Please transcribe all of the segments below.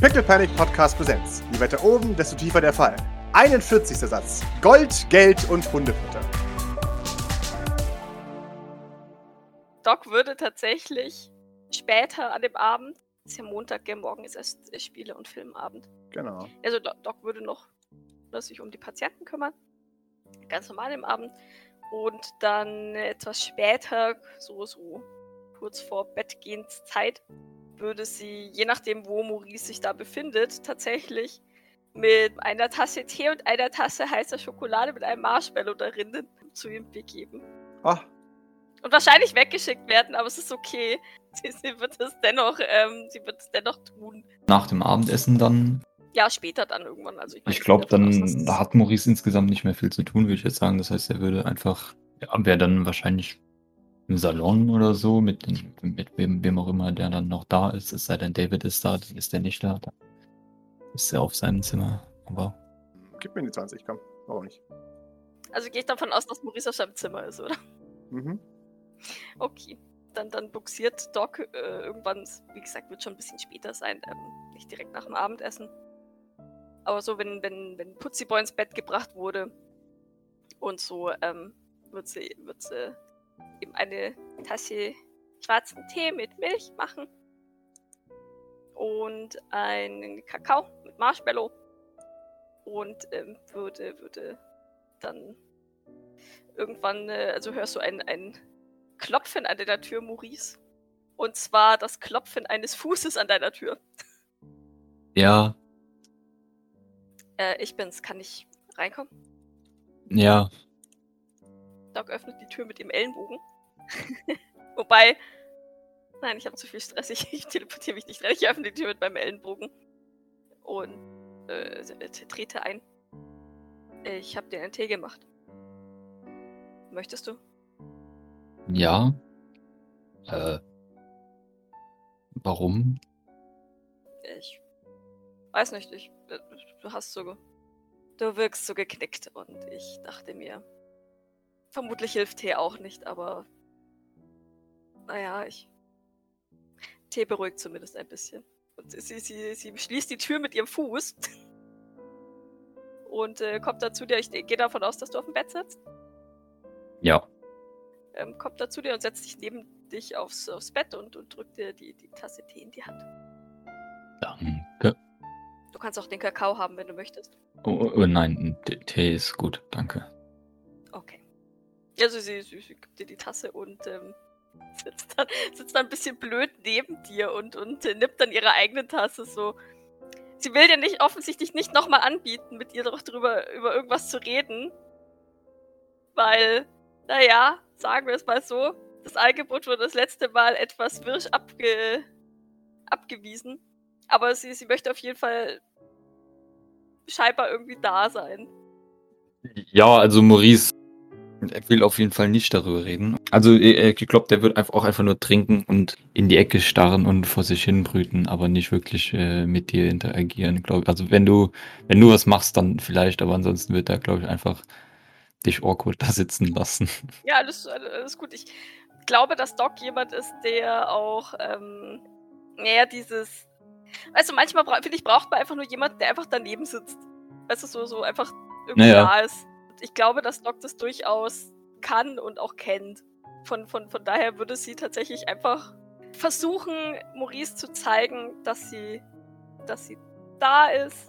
Pickle Panic Podcast Präsenz. Je weiter oben, desto tiefer der Fall. 41. Satz. Gold, Geld und Hundefutter. Doc würde tatsächlich später an dem Abend, ist ja Montag, ja, morgen ist erst Spiele- und Filmabend. Genau. Also Do- Doc würde noch ne, sich um die Patienten kümmern. Ganz normal im Abend. Und dann etwas später, so, so kurz vor Bettgehenszeit, würde sie, je nachdem, wo Maurice sich da befindet, tatsächlich mit einer Tasse Tee und einer Tasse heißer Schokolade mit einem Marshmallow darin zu ihm begeben. Ah, Und wahrscheinlich weggeschickt werden, aber es ist okay. Sie, sie wird es dennoch, ähm, sie wird es dennoch tun. Nach dem Abendessen dann. Ja, später dann irgendwann. Also ich, Ich glaube, aus, dann da hat Maurice insgesamt nicht mehr viel zu tun, würde ich jetzt sagen. Das heißt, er würde einfach, ja, wäre dann wahrscheinlich im Salon oder so, mit, den, mit wem, wem auch immer der dann noch da ist. Es sei denn, David ist da, dann ist er nicht da. Dann ist er auf seinem Zimmer. Aber gib mir die 20, komm. Warum nicht? Also gehe ich davon aus, dass Maurice auf seinem Zimmer ist, oder? Mhm. Okay. Dann, dann buxiert Doc äh, irgendwann, wie gesagt, wird schon ein bisschen später sein, ähm, nicht direkt nach dem Abendessen. Aber so, wenn, wenn, wenn Putziboy ins Bett gebracht wurde und so, ähm, wird sie, wird sie ihm eine Tasse schwarzen Tee mit Milch machen. Und einen Kakao mit Marshmallow. Und ähm, würde, würde dann irgendwann, äh, also hörst du ein, ein Klopfen an deiner Tür, Maurice. Und zwar das Klopfen eines Fußes an deiner Tür. ja, Äh, ich bin's, kann ich reinkommen? ja, Doc öffnet die Tür mit dem Ellenbogen. Wobei, nein, ich habe zu viel Stress, ich, ich teleportiere mich nicht rein. Ich öffne die Tür mit meinem Ellenbogen und äh, t- trete ein. Ich habe dir einen Tee gemacht. Möchtest du? ja. Äh, warum? Ich weiß nicht, ich, äh, du hast so, du wirkst so geknickt und ich dachte mir, vermutlich hilft Tee auch nicht, aber naja, ich, Tee beruhigt zumindest ein bisschen. Und sie, sie, sie, schließt die Tür mit ihrem Fuß und äh, kommt dann zu dir, ich gehe davon aus, dass du auf dem Bett sitzt, Ja, ähm, kommt dann zu dir und setzt sich neben dich aufs, aufs Bett und, und drückt dir die, die Tasse Tee in die Hand. danke. Du kannst auch den Kakao haben, wenn du möchtest. Oh, oh, oh nein, Tee ist gut, danke. Okay. Also sie, sie, sie gibt dir die Tasse und ähm, sitzt, dann, sitzt dann ein bisschen blöd neben dir und, und äh, nimmt dann ihre eigene Tasse so. Sie will dir nicht offensichtlich nicht nochmal anbieten, mit ihr doch drüber über irgendwas zu reden. Weil, naja, sagen wir es mal so, das Angebot wurde das letzte Mal etwas wirsch abge, abgewiesen. Aber sie, sie möchte auf jeden Fall scheinbar irgendwie da sein. Ja, also Maurice er will auf jeden Fall nicht darüber reden. Also ich glaube, der wird einfach auch einfach nur trinken und in die Ecke starren und vor sich hin brüten, aber nicht wirklich äh, mit dir interagieren, glaube ich. Also wenn du, wenn du was machst, dann vielleicht, aber ansonsten wird er, glaube ich, einfach dich awkward da sitzen lassen. Ja, alles, alles gut. Ich glaube, dass Doc jemand ist, der auch, ähm, naja, dieses. Weißt du, manchmal finde ich, braucht man einfach nur jemanden, der einfach daneben sitzt. Weißt du, so, so einfach irgendwie Naja. da ist. Ich glaube, dass Doc das durchaus kann und auch kennt. Von, von, von daher würde sie tatsächlich einfach versuchen, Maurice zu zeigen, dass sie, dass sie da ist,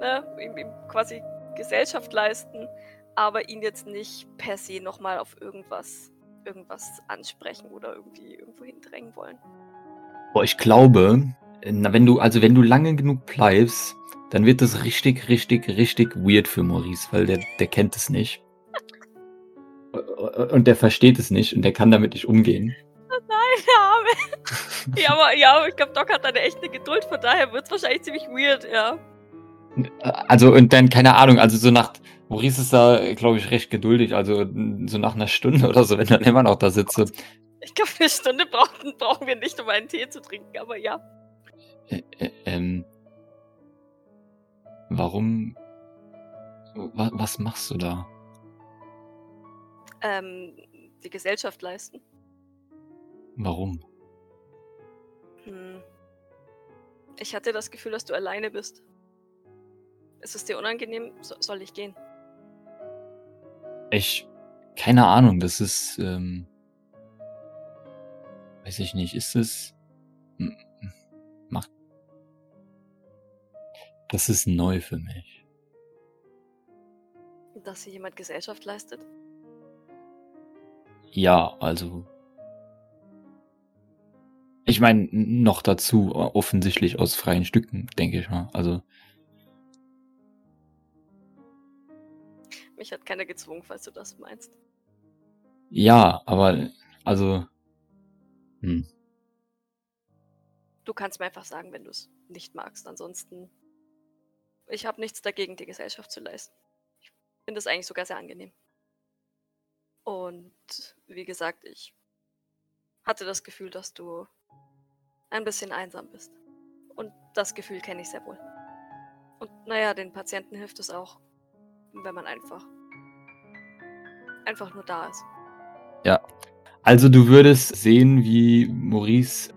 ne? ihm, ihm quasi Gesellschaft leisten, aber ihn jetzt nicht per se nochmal auf irgendwas, irgendwas ansprechen oder irgendwie irgendwo hindrängen wollen. Boah, ich glaube, na, wenn du, also wenn du lange genug bleibst, dann wird das richtig, richtig, richtig weird für Maurice, weil der, der kennt es nicht. Und der versteht es nicht und der kann damit nicht umgehen. Nein, der Arme. ja, aber, ja, aber ich glaube, Doc hat da eine echte Geduld, von daher wird es wahrscheinlich ziemlich weird, ja. Also, und dann, keine Ahnung, also so nach, Maurice ist da, glaube ich, recht geduldig, also so nach einer Stunde oder so, wenn dann immer noch da sitze. Ich glaube, eine Stunde brauchen, brauchen wir nicht, um einen Tee zu trinken, aber ja. Äh, äh, ähm, warum, wa, was machst du da? Ähm, die Gesellschaft leisten. Warum? Hm. Ich hatte das Gefühl, dass du alleine bist. Ist es dir unangenehm? So, soll ich gehen? Ich, keine Ahnung, das ist, ähm, weiß ich nicht, ist es, das ist neu für mich. Dass hier jemand Gesellschaft leistet? Ja, also, ich meine, noch dazu, äh, offensichtlich aus freien Stücken, denke ich mal, also, Mich hat keiner gezwungen, falls du das meinst. ja, aber, also, hm, Du kannst mir einfach sagen, wenn du es nicht magst. Ansonsten, ich habe nichts dagegen, die Gesellschaft zu leisten. Ich finde es eigentlich sogar sehr angenehm. Und wie gesagt, ich hatte das Gefühl, dass du ein bisschen einsam bist. Und das Gefühl kenne ich sehr wohl. Und naja, den Patienten hilft es auch, wenn man einfach einfach nur da ist. Also du würdest sehen, wie Maurice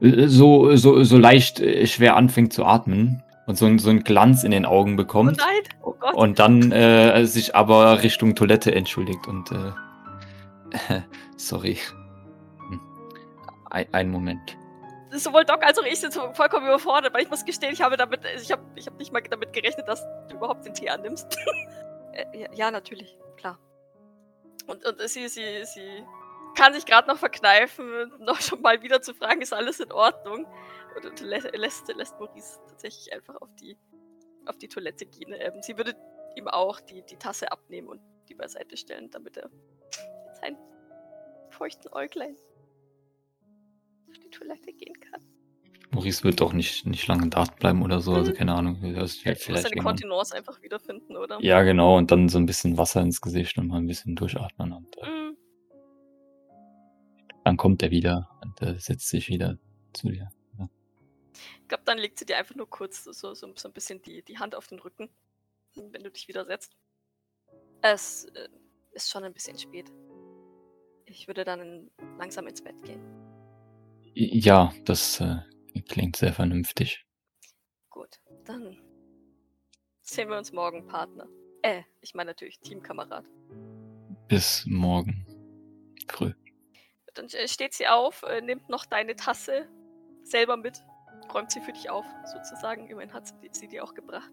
äh, so, so, so leicht äh, schwer anfängt zu atmen und so, ein- so einen Glanz in den Augen Oh bekommt nein! Oh Gott! und dann äh, sich aber Richtung Toilette entschuldigt und äh, sorry. Hm. Ein, einen Moment. sowohl Doc als auch ich sind vollkommen überfordert, weil ich muss gestehen, ich habe damit, ich habe ich hab nicht mal damit gerechnet, dass du überhaupt den Tee annimmst. äh, ja, ja, natürlich, klar. Und, und sie, sie, sie kann sich gerade noch verkneifen, noch schon mal wieder zu fragen, ist alles in Ordnung? Lässt, lässt Maurice tatsächlich einfach auf die, auf die Toilette gehen. Ähm, sie würde ihm auch die, die Tasse abnehmen und die beiseite stellen, damit er mit seinen feuchten Äuglein auf die Toilette gehen kann. Maurice wird doch nicht, nicht lange da bleiben oder so, also Mhm. keine Ahnung. Das muss vielleicht seine Kontinence einfach wiederfinden, oder? ja, genau, und dann so ein bisschen Wasser ins Gesicht und mal ein bisschen durchatmen und äh, Mm, dann kommt er wieder und äh, setzt sich wieder zu dir. Ich glaube, dann legt sie dir einfach nur kurz so, so, so ein bisschen die, die Hand auf den Rücken, wenn du dich wieder setzt. Es äh, ist schon ein bisschen spät. Ich würde dann langsam ins Bett gehen. Ja, das äh, klingt sehr vernünftig. Gut, dann sehen wir uns morgen, Partner. Äh, ich meine natürlich Teamkamerad. Bis morgen früh. Dann äh, steht sie auf, äh, nimmt noch deine Tasse selber mit, räumt sie für dich auf, sozusagen. Immerhin hat sie, die- sie dir auch gebracht.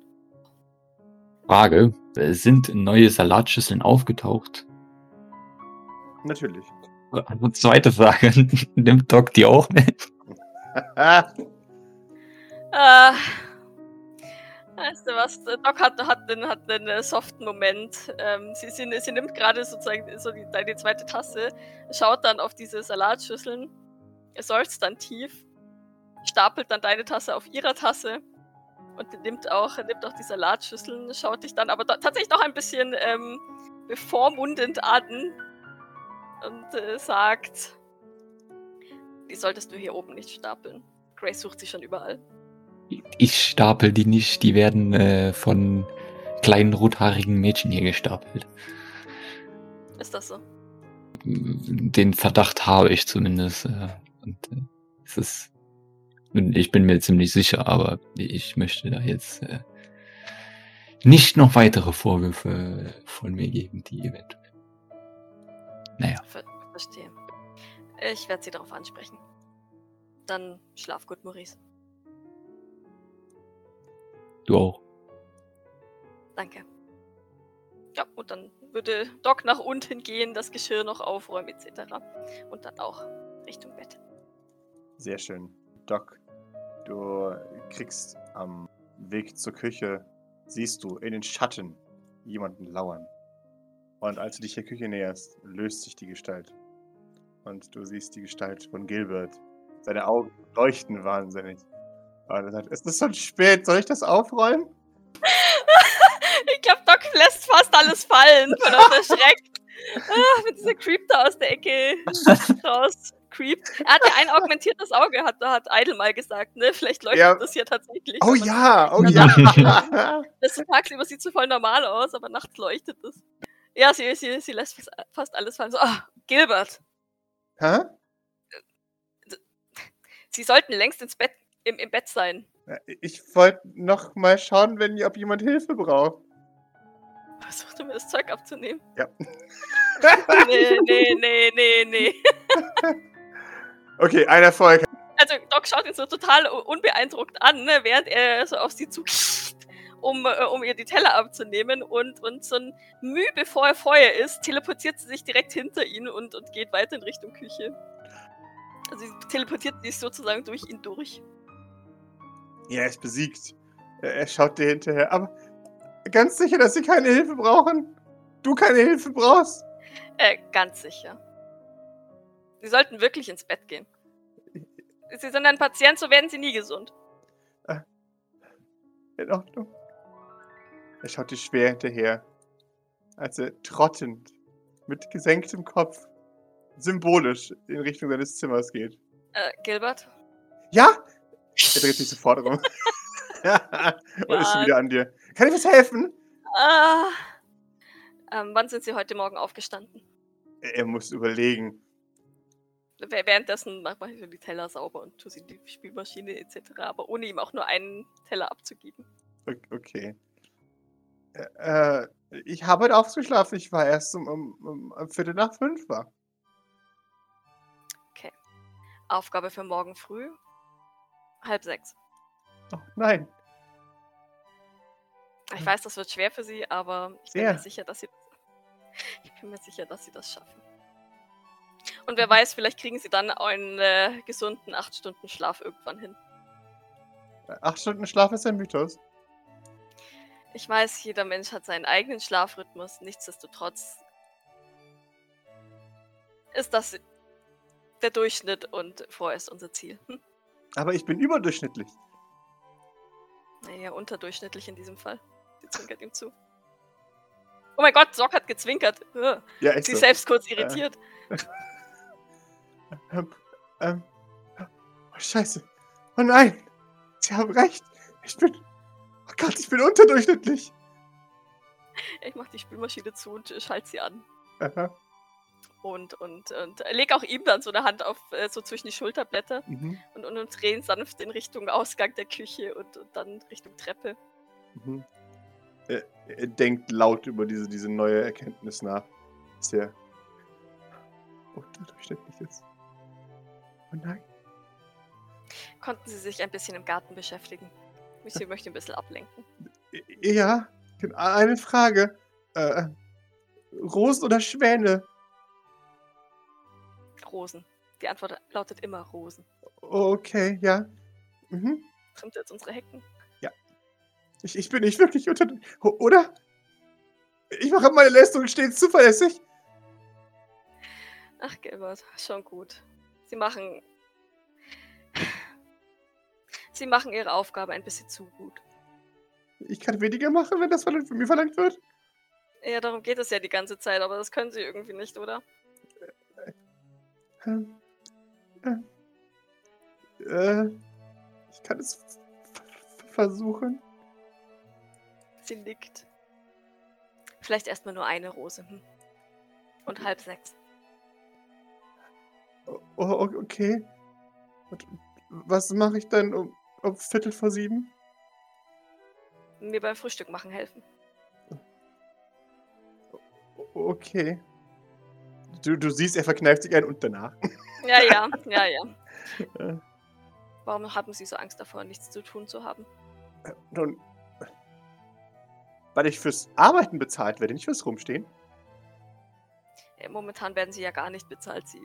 Frage, äh, sind neue Salatschüsseln aufgetaucht? Natürlich. Und zweite Frage, nimmt Doc die auch mit? Ah, Äh, weißt du was? der Doc hat, hat, einen, hat einen äh, soften Moment. Ähm, sie, sie, sie nimmt gerade sozusagen so die, deine zweite Tasse, schaut dann auf diese Salatschüsseln, seufzt dann tief, stapelt dann deine Tasse auf ihrer Tasse und nimmt auch, nimmt auch die Salatschüsseln, schaut dich dann aber tatsächlich noch ein bisschen ähm, bevormundend an und äh, sagt, die solltest du hier oben nicht stapeln. Grace sucht sie schon überall. Ich stapel die nicht, die werden äh, von kleinen rothaarigen Mädchen hier gestapelt. Ist das so? Den Verdacht habe ich zumindest. Äh, und äh, es ist. Ich bin mir ziemlich sicher, aber ich möchte da jetzt äh, nicht noch weitere Vorwürfe von mir geben, die eventuell. Naja, Ver verstehe. Ich werde sie darauf ansprechen. Dann schlaf gut, Maurice. du auch. Danke. Ja, und dann würde Doc nach unten gehen, das Geschirr noch aufräumen etc. Und dann auch Richtung Bett. sehr schön. Doc, du kriegst am Weg zur Küche, siehst du in den Schatten jemanden lauern. Und als du dich der Küche näherst, löst sich die Gestalt. Und du siehst die Gestalt von Gilbert. Seine Augen leuchten wahnsinnig. Und er sagt, es ist schon spät, soll ich das aufräumen? Ich glaube, Doc lässt fast alles fallen, von uns erschreckt. Ah, mit dieser Creep da aus der Ecke raus. Creep. Er hat ja ein augmentiertes Auge, hat, hat Idle mal gesagt, ne? Vielleicht leuchtet Ja. das hier tatsächlich. Oh ja, oh Ja. Das tagsüber sieht so voll normal aus, aber nachts leuchtet es. Ja, sie, sie, sie lässt fast, alles fallen. So, ah, Gilbert, Hä? sie sollten längst ins Bett, im, im Bett sein. Ich wollte noch mal schauen, wenn, ob jemand Hilfe braucht. Versuchte mir das Zeug abzunehmen. Ja. Nee, nee, nee, nee, nee. Okay, ein Erfolg. Also Doc schaut ihn so total unbeeindruckt an, ne, während er so auf sie zu um, äh, um ihr die Teller abzunehmen und, und so ein Mühe bevor er Feuer ist, teleportiert sie sich direkt hinter ihn und, und geht weiter in Richtung Küche. Also sie teleportiert sich sozusagen durch ihn durch. Ja, er ist besiegt. Er er schaut dir hinterher. Aber ganz sicher, dass sie keine Hilfe brauchen? Du keine Hilfe brauchst? Äh, ganz sicher. Sie sollten wirklich ins Bett gehen. Sie sind ein Patient, so werden sie nie gesund. In Ordnung. Er schaut dir schwer hinterher, als er trottend, mit gesenktem Kopf, symbolisch in Richtung seines Zimmers geht. Äh, Gilbert? Ja? Er dreht sich sofort rum. Und ist schon wieder an dir. Kann ich was helfen? Ah. Ähm, wann sind Sie heute Morgen aufgestanden? Er er muss überlegen. Wäh- Währenddessen mache ich die Teller sauber und tue sie in die Spielmaschine etc., aber ohne ihm auch nur einen Teller abzugeben. Okay. Äh, ich habe heute ausgeschlafen. Ich war erst um, um, um, Viertel nach fünf war. Aufgabe für morgen früh. Halb sechs. Oh, nein. Ich weiß, das wird schwer für Sie, aber ich bin Sehr. mir sicher, dass Sie ich bin mir sicher, dass Sie das schaffen. Und wer weiß, vielleicht kriegen Sie dann einen äh, gesunden acht Stunden Schlaf irgendwann hin. Acht Stunden Schlaf ist ein Mythos. Ich weiß, jeder Mensch hat seinen eigenen Schlafrhythmus. Nichtsdestotrotz ist das der Durchschnitt und vorerst unser Ziel. Hm? Aber ich bin überdurchschnittlich. Naja, unterdurchschnittlich in diesem Fall. Sie zwinkert ihm zu. Oh mein Gott, Sock hat gezwinkert. Ja, Sie so. selbst kurz irritiert. Ähm, ähm, oh, scheiße. Oh nein. Sie haben recht. Ich bin. Oh Gott, ich bin unterdurchschnittlich. Ich mach die Spülmaschine zu und äh, schalte sie an. Aha. Und, und, und äh, leg auch ihm dann so eine Hand auf, äh, so zwischen die Schulterblätter Mhm. und, und, und drehen sanft in Richtung Ausgang der Küche und, und dann Richtung Treppe. Mhm. Er, er denkt laut über diese, diese neue Erkenntnis nach. Dass er unterdurchschnittlich ist. Oh nein. Konnten sie sich ein bisschen im Garten beschäftigen. Sie möchte ein bisschen ablenken. Ja, eine Frage. Äh, Rosen oder Schwäne? Rosen. Die Antwort lautet immer Rosen. Okay, ja. Mhm. Trimmt jetzt unsere Hecken? Ich, ich bin nicht wirklich unter... Oder? Ich mache meine Leistung stets zuverlässig. Ach, Gilbert, schon gut. Sie machen. Sie machen ihre Aufgabe ein bisschen zu gut. Ich kann weniger machen, wenn das von mir verlangt wird. Ja, darum geht es ja die ganze Zeit, aber das können sie irgendwie nicht, oder? Ähm, äh, äh, ich kann es versuchen. Sie nickt. Vielleicht erstmal nur eine Rose. Hm? Und halb sechs. Oh, okay. Was mache ich dann um, um Viertel vor sieben? Mir beim Frühstück machen helfen. Okay. Du, du siehst, er verkneift sich ein und danach. Ja, ja, ja, ja. Äh, Warum haben Sie so Angst davor, nichts zu tun zu haben? Nun, weil ich fürs Arbeiten bezahlt werde, nicht fürs Rumstehen. Äh, Momentan werden Sie ja gar nicht bezahlt. Sie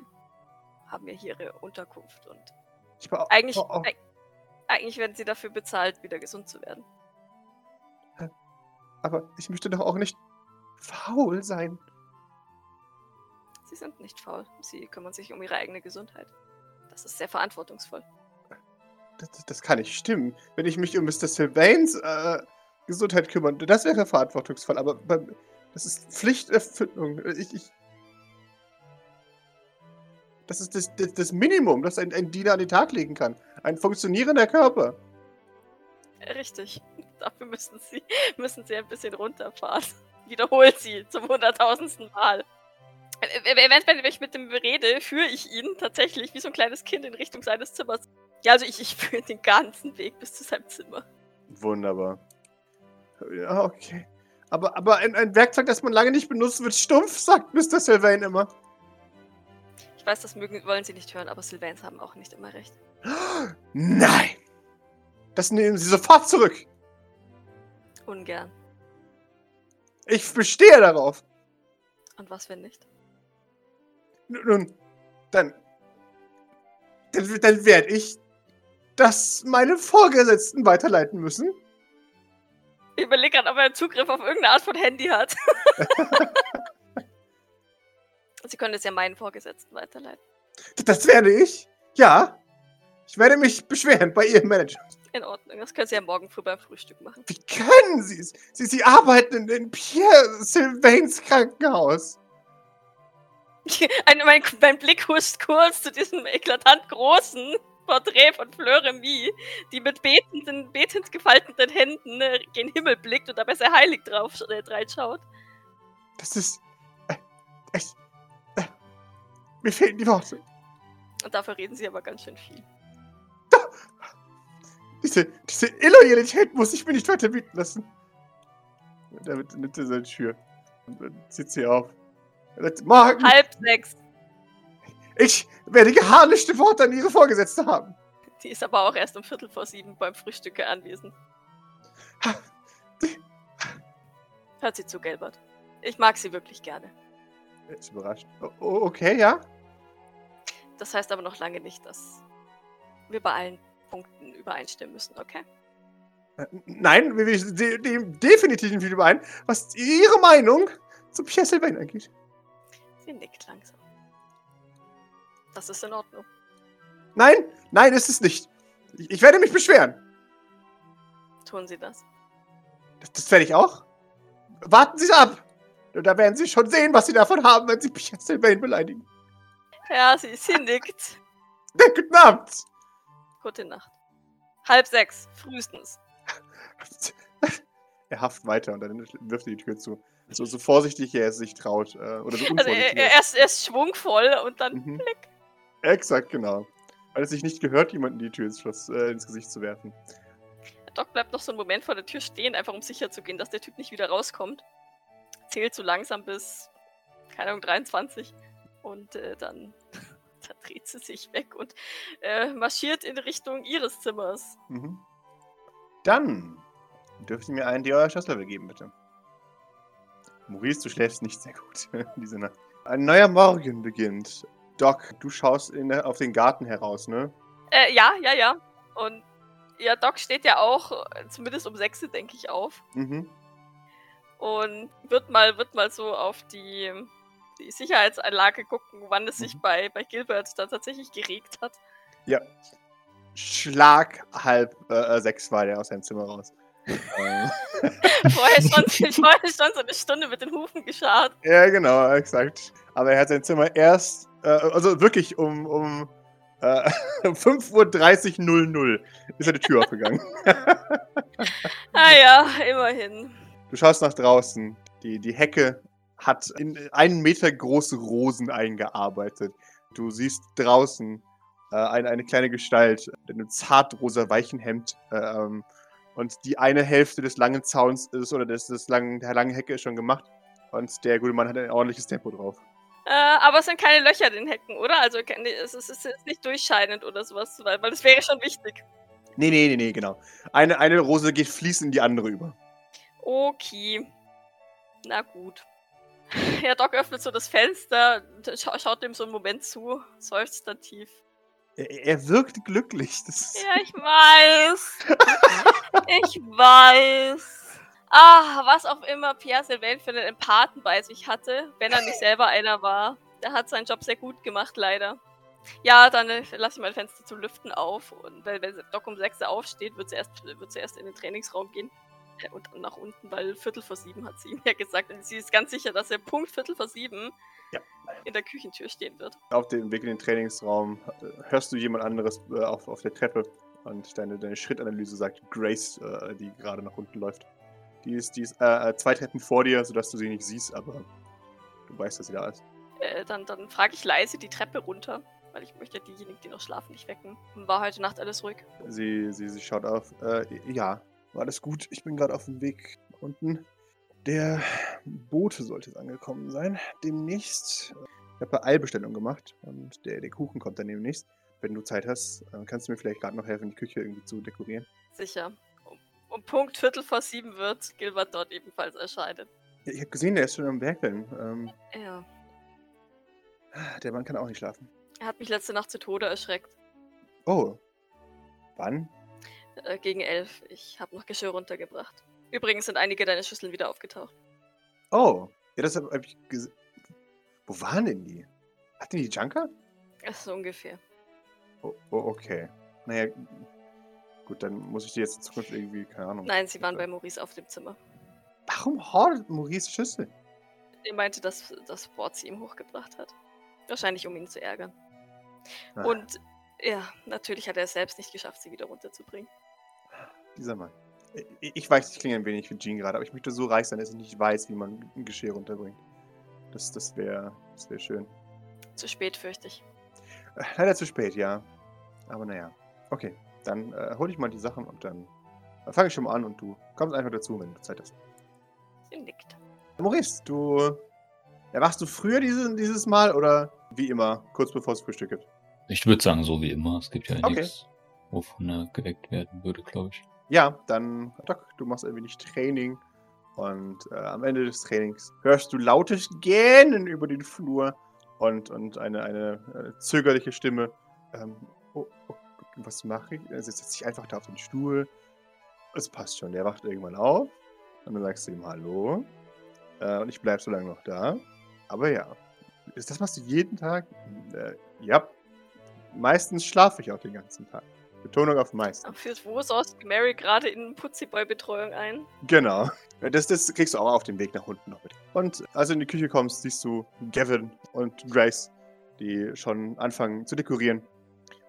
haben ja hier Ihre Unterkunft und war eigentlich, eig- eigentlich werden Sie dafür bezahlt, wieder gesund zu werden. aber ich möchte doch auch nicht faul sein. Sie sind nicht faul. Sie kümmern sich um Ihre eigene Gesundheit. Das ist sehr verantwortungsvoll. Das, das- das kann nicht stimmen. Wenn ich mich um Mr. Sylvains äh, Gesundheit kümmern, das wäre verantwortungsvoll. Aber beim, das ist Pflichterfüllung. Ich, ich, das ist das, das, das Minimum, das ein, ein Diener an den Tag legen kann. Ein funktionierender Körper. Richtig. Dafür müssen Sie, müssen Sie ein bisschen runterfahren. Wiederholt Sie zum hunderttausendsten Mal. Äh, äh, Wenn wenn ich mit dem rede, führe ich ihn tatsächlich wie so ein kleines Kind in Richtung seines Zimmers. Ja, also ich, ich führe den ganzen Weg bis zu seinem Zimmer. Wunderbar. Ja, okay. Aber, aber ein, ein Werkzeug, das man lange nicht benutzt, wird stumpf, sagt Mr. Sylvain immer. Ich weiß, das mögen, wollen sie nicht hören, aber Sylvains haben auch nicht immer recht. Nein! Das nehmen Sie sofort zurück. Ungern. Ich bestehe darauf. Und was, wenn nicht? Nun, Nun, dann, dann, dann werde ich das meine Vorgesetzten weiterleiten müssen. Ich überlege gerade, ob er Zugriff auf irgendeine Art von Handy hat. Sie können es ja meinen Vorgesetzten weiterleiten. Das werde ich. Ja. Ich werde mich beschweren bei Ihrem Manager. In Ordnung, das können Sie ja morgen früh beim Frühstück machen. Wie können Sie es? Sie, Sie arbeiten in, in Pierre Sylvains Krankenhaus. Ein, mein, mein Blick huscht kurz zu diesem eklatant großen Porträt von Fleur Remy, die mit betenden, betend gefalteten Händen äh, gen Himmel blickt und dabei sehr heilig drauf äh, reinschaut. Das ist. Äh, echt. Mir fehlen die Worte. Und dafür reden sie aber ganz schön viel. Diese, diese Illoyalität muss ich mir nicht weiter bieten lassen. Damit nimmt er seine Tür und dann zieht sie auf. Er sagt, Morgen, Halb sechs. ich werde geharnischte Worte an Ihre Vorgesetzte haben. Die ist aber auch erst um Viertel vor sieben beim Frühstück anwesend. Hört sie zu, Gelbert. Ich mag sie wirklich gerne. Er ist überrascht. O- okay, ja. Das heißt aber noch lange nicht, dass wir bei allen Punkten übereinstimmen müssen, okay? Äh, Nein, wir dem definitiv nicht überein, was Ihre Meinung zu Pierre Sylvain angeht. Sie nickt langsam. Das ist in Ordnung. Nein, nein, ist es nicht. Ich, ich werde mich beschweren. Tun Sie das. Das, das werde ich auch. Warten Sie es ab. Da werden Sie schon sehen, was Sie davon haben, wenn Sie Pierre Sylvain beleidigen. Ja, sie, sie nickt. Guten Abend. Gute Nacht. Halb sechs, frühestens. Er hafft weiter und dann wirft er die Tür zu. So, so vorsichtig er es sich traut. Äh, oder so Also er, er, ist, er ist schwungvoll und dann Mhm. Blick. Exakt, genau. Weil es sich nicht gehört, jemanden die Tür ins, Schloss, äh, ins Gesicht zu werfen. Doc bleibt noch so einen Moment vor der Tür stehen, einfach um sicher zu gehen, dass der Typ nicht wieder rauskommt. Zählt so langsam bis, keine Ahnung, 23. Und äh, dann, dann dreht sie sich weg und äh, marschiert in Richtung ihres Zimmers. Mhm. Dann dürft ihr mir einen euer Schlosslevel geben, bitte. Maurice, du schläfst nicht sehr gut in dieser Nacht. Ein neuer Morgen beginnt. Doc, du schaust in, der- auf den Garten heraus, ne? Äh, ja, ja, ja. Und ja, Doc steht ja auch, äh, zumindest um 6, denke ich, auf. Mhm. Und wird mal, wird mal so auf die, die Sicherheitsanlage gucken, wann es sich Mhm. bei, bei Gilbert da tatsächlich geregt hat. Ja. Schlag halb äh, äh, sechs war der aus seinem Zimmer raus. Vorher schon, vorher schon so eine Stunde mit den Hufen geschart. ja, genau, exakt. Aber er hat sein Zimmer erst, äh, also wirklich um, um äh, 5.30 Uhr ist er die Tür aufgegangen. Ah ja, immerhin. Du schaust nach draußen. Die, die Hecke hat in einen Meter große Rosen eingearbeitet. Du siehst draußen äh, eine, eine kleine Gestalt in einem zartrosa weichen Hemd. Äh, ähm, und die eine Hälfte des langen Zauns ist, oder des, des langen, der langen Hecke ist schon gemacht. Und der gute Mann hat ein ordentliches Tempo drauf. Äh, aber es sind keine Löcher in den Hecken, oder? Also es ist, es ist nicht durchscheinend oder sowas, weil, weil das wäre schon wichtig. Nee, nee, nee, nee, genau. Eine, eine Rose geht fließend in die andere über. Okay. Na gut. Ja, Doc öffnet so das Fenster, scha schaut dem so einen Moment zu, seufzt dann tief. Er, er wirkt glücklich. Ja, ich weiß. ich weiß. Ah, was auch immer Pierre Sylvain für einen Empathen bei sich hatte, wenn er nicht selber einer war. Der hat seinen Job sehr gut gemacht, leider. Ja, dann äh, lass ich mein Fenster zum Lüften auf. Und wenn, wenn Doc um 6 Uhr aufsteht, wird sie, erst, wird sie erst in den Trainingsraum gehen. Äh, Und dann nach unten, weil Viertel vor sieben hat sie ihm ja gesagt. Und sie ist ganz sicher, dass er Punkt Viertel vor sieben Ja. in der Küchentür stehen wird. Auf dem Weg in den Trainingsraum äh, hörst du jemand anderes äh, auf, auf der Treppe und deine, deine Schrittanalyse sagt Grace, äh, die gerade nach unten läuft. Die ist, die ist äh, zwei Treppen vor dir, sodass du sie nicht siehst, aber du weißt, dass sie da ist. Äh, dann dann frage ich leise die Treppe runter. weil ich möchte diejenigen, die noch schlafen, nicht wecken. War heute Nacht alles ruhig? Sie, sie, sie schaut auf. Äh, ja, war alles gut. Ich bin gerade auf dem Weg nach unten. Der Bote sollte angekommen sein. Demnächst. Ich habe eine Eilbestellung gemacht und der, der Kuchen kommt dann demnächst. Wenn du Zeit hast, äh, kannst du mir vielleicht gerade noch helfen, die Küche irgendwie zu dekorieren. Sicher. Um, um Punkt Viertel vor sieben wird Gilbert dort ebenfalls erscheinen. Ja, ich habe gesehen, der ist schon am Werkeln. Ähm, Ja. der Mann kann auch nicht schlafen. Er hat mich letzte Nacht zu Tode erschreckt. Oh. Wann? Äh, gegen elf. Ich habe noch Geschirr runtergebracht. Übrigens sind einige deiner Schüsseln wieder aufgetaucht. Oh. Ja, das habe hab ich gesehen. Wo waren denn die? Hatten die Junker? Das so ungefähr. Oh, oh, okay. Naja, gut, dann muss ich die jetzt in Zukunft irgendwie, keine Ahnung. Nein, sie waren bei Maurice auf dem Zimmer. Warum hortet Maurice Schüssel? Er meinte, dass das Wort sie ihm hochgebracht hat. Wahrscheinlich, um ihn zu ärgern. Ah, Und ja, natürlich hat er es selbst nicht geschafft, sie wieder runterzubringen. Dieser Mann. Ich, weiß, ich klinge ein wenig wie Jean gerade, aber ich möchte so reich sein, dass ich nicht weiß, wie man ein Geschirr runterbringt. Das, das wäre das wär schön. Zu spät, fürchte ich. Äh, Leider zu spät, ja. Aber naja. Okay, dann äh, hol ich mal die Sachen und dann äh, fange ich schon mal an und du kommst einfach dazu, wenn du Zeit hast. Sie nickt. Maurice, du. Erwachst du früher diese, dieses Mal oder wie immer, kurz bevor es Frühstück gibt? Ich würde sagen, so wie immer. Es gibt ja Okay. nichts, wovon er geweckt werden würde, glaube ich. Ja, dann, Doc, du machst ein wenig Training. Und äh, am Ende des Trainings hörst du lautes Gähnen über den Flur und, und eine, eine äh, zögerliche Stimme. Ähm, oh, oh, was mache ich? Er setzt sich einfach da auf den Stuhl. Es passt schon, der wacht irgendwann auf. Und dann sagst du ihm Hallo. Äh, und ich bleib so lange noch da. Aber ja. Ist das machst du jeden Tag? Äh, ja. Meistens schlafe ich auch den ganzen Tag. Betonung auf meistens. Fürs wo sorgt Mary gerade in Putziboy-Betreuung ein? Genau. Das, das kriegst du auch auf dem Weg nach unten noch mit. Und als du in die Küche kommst, siehst du Gavin und Grace, die schon anfangen zu dekorieren.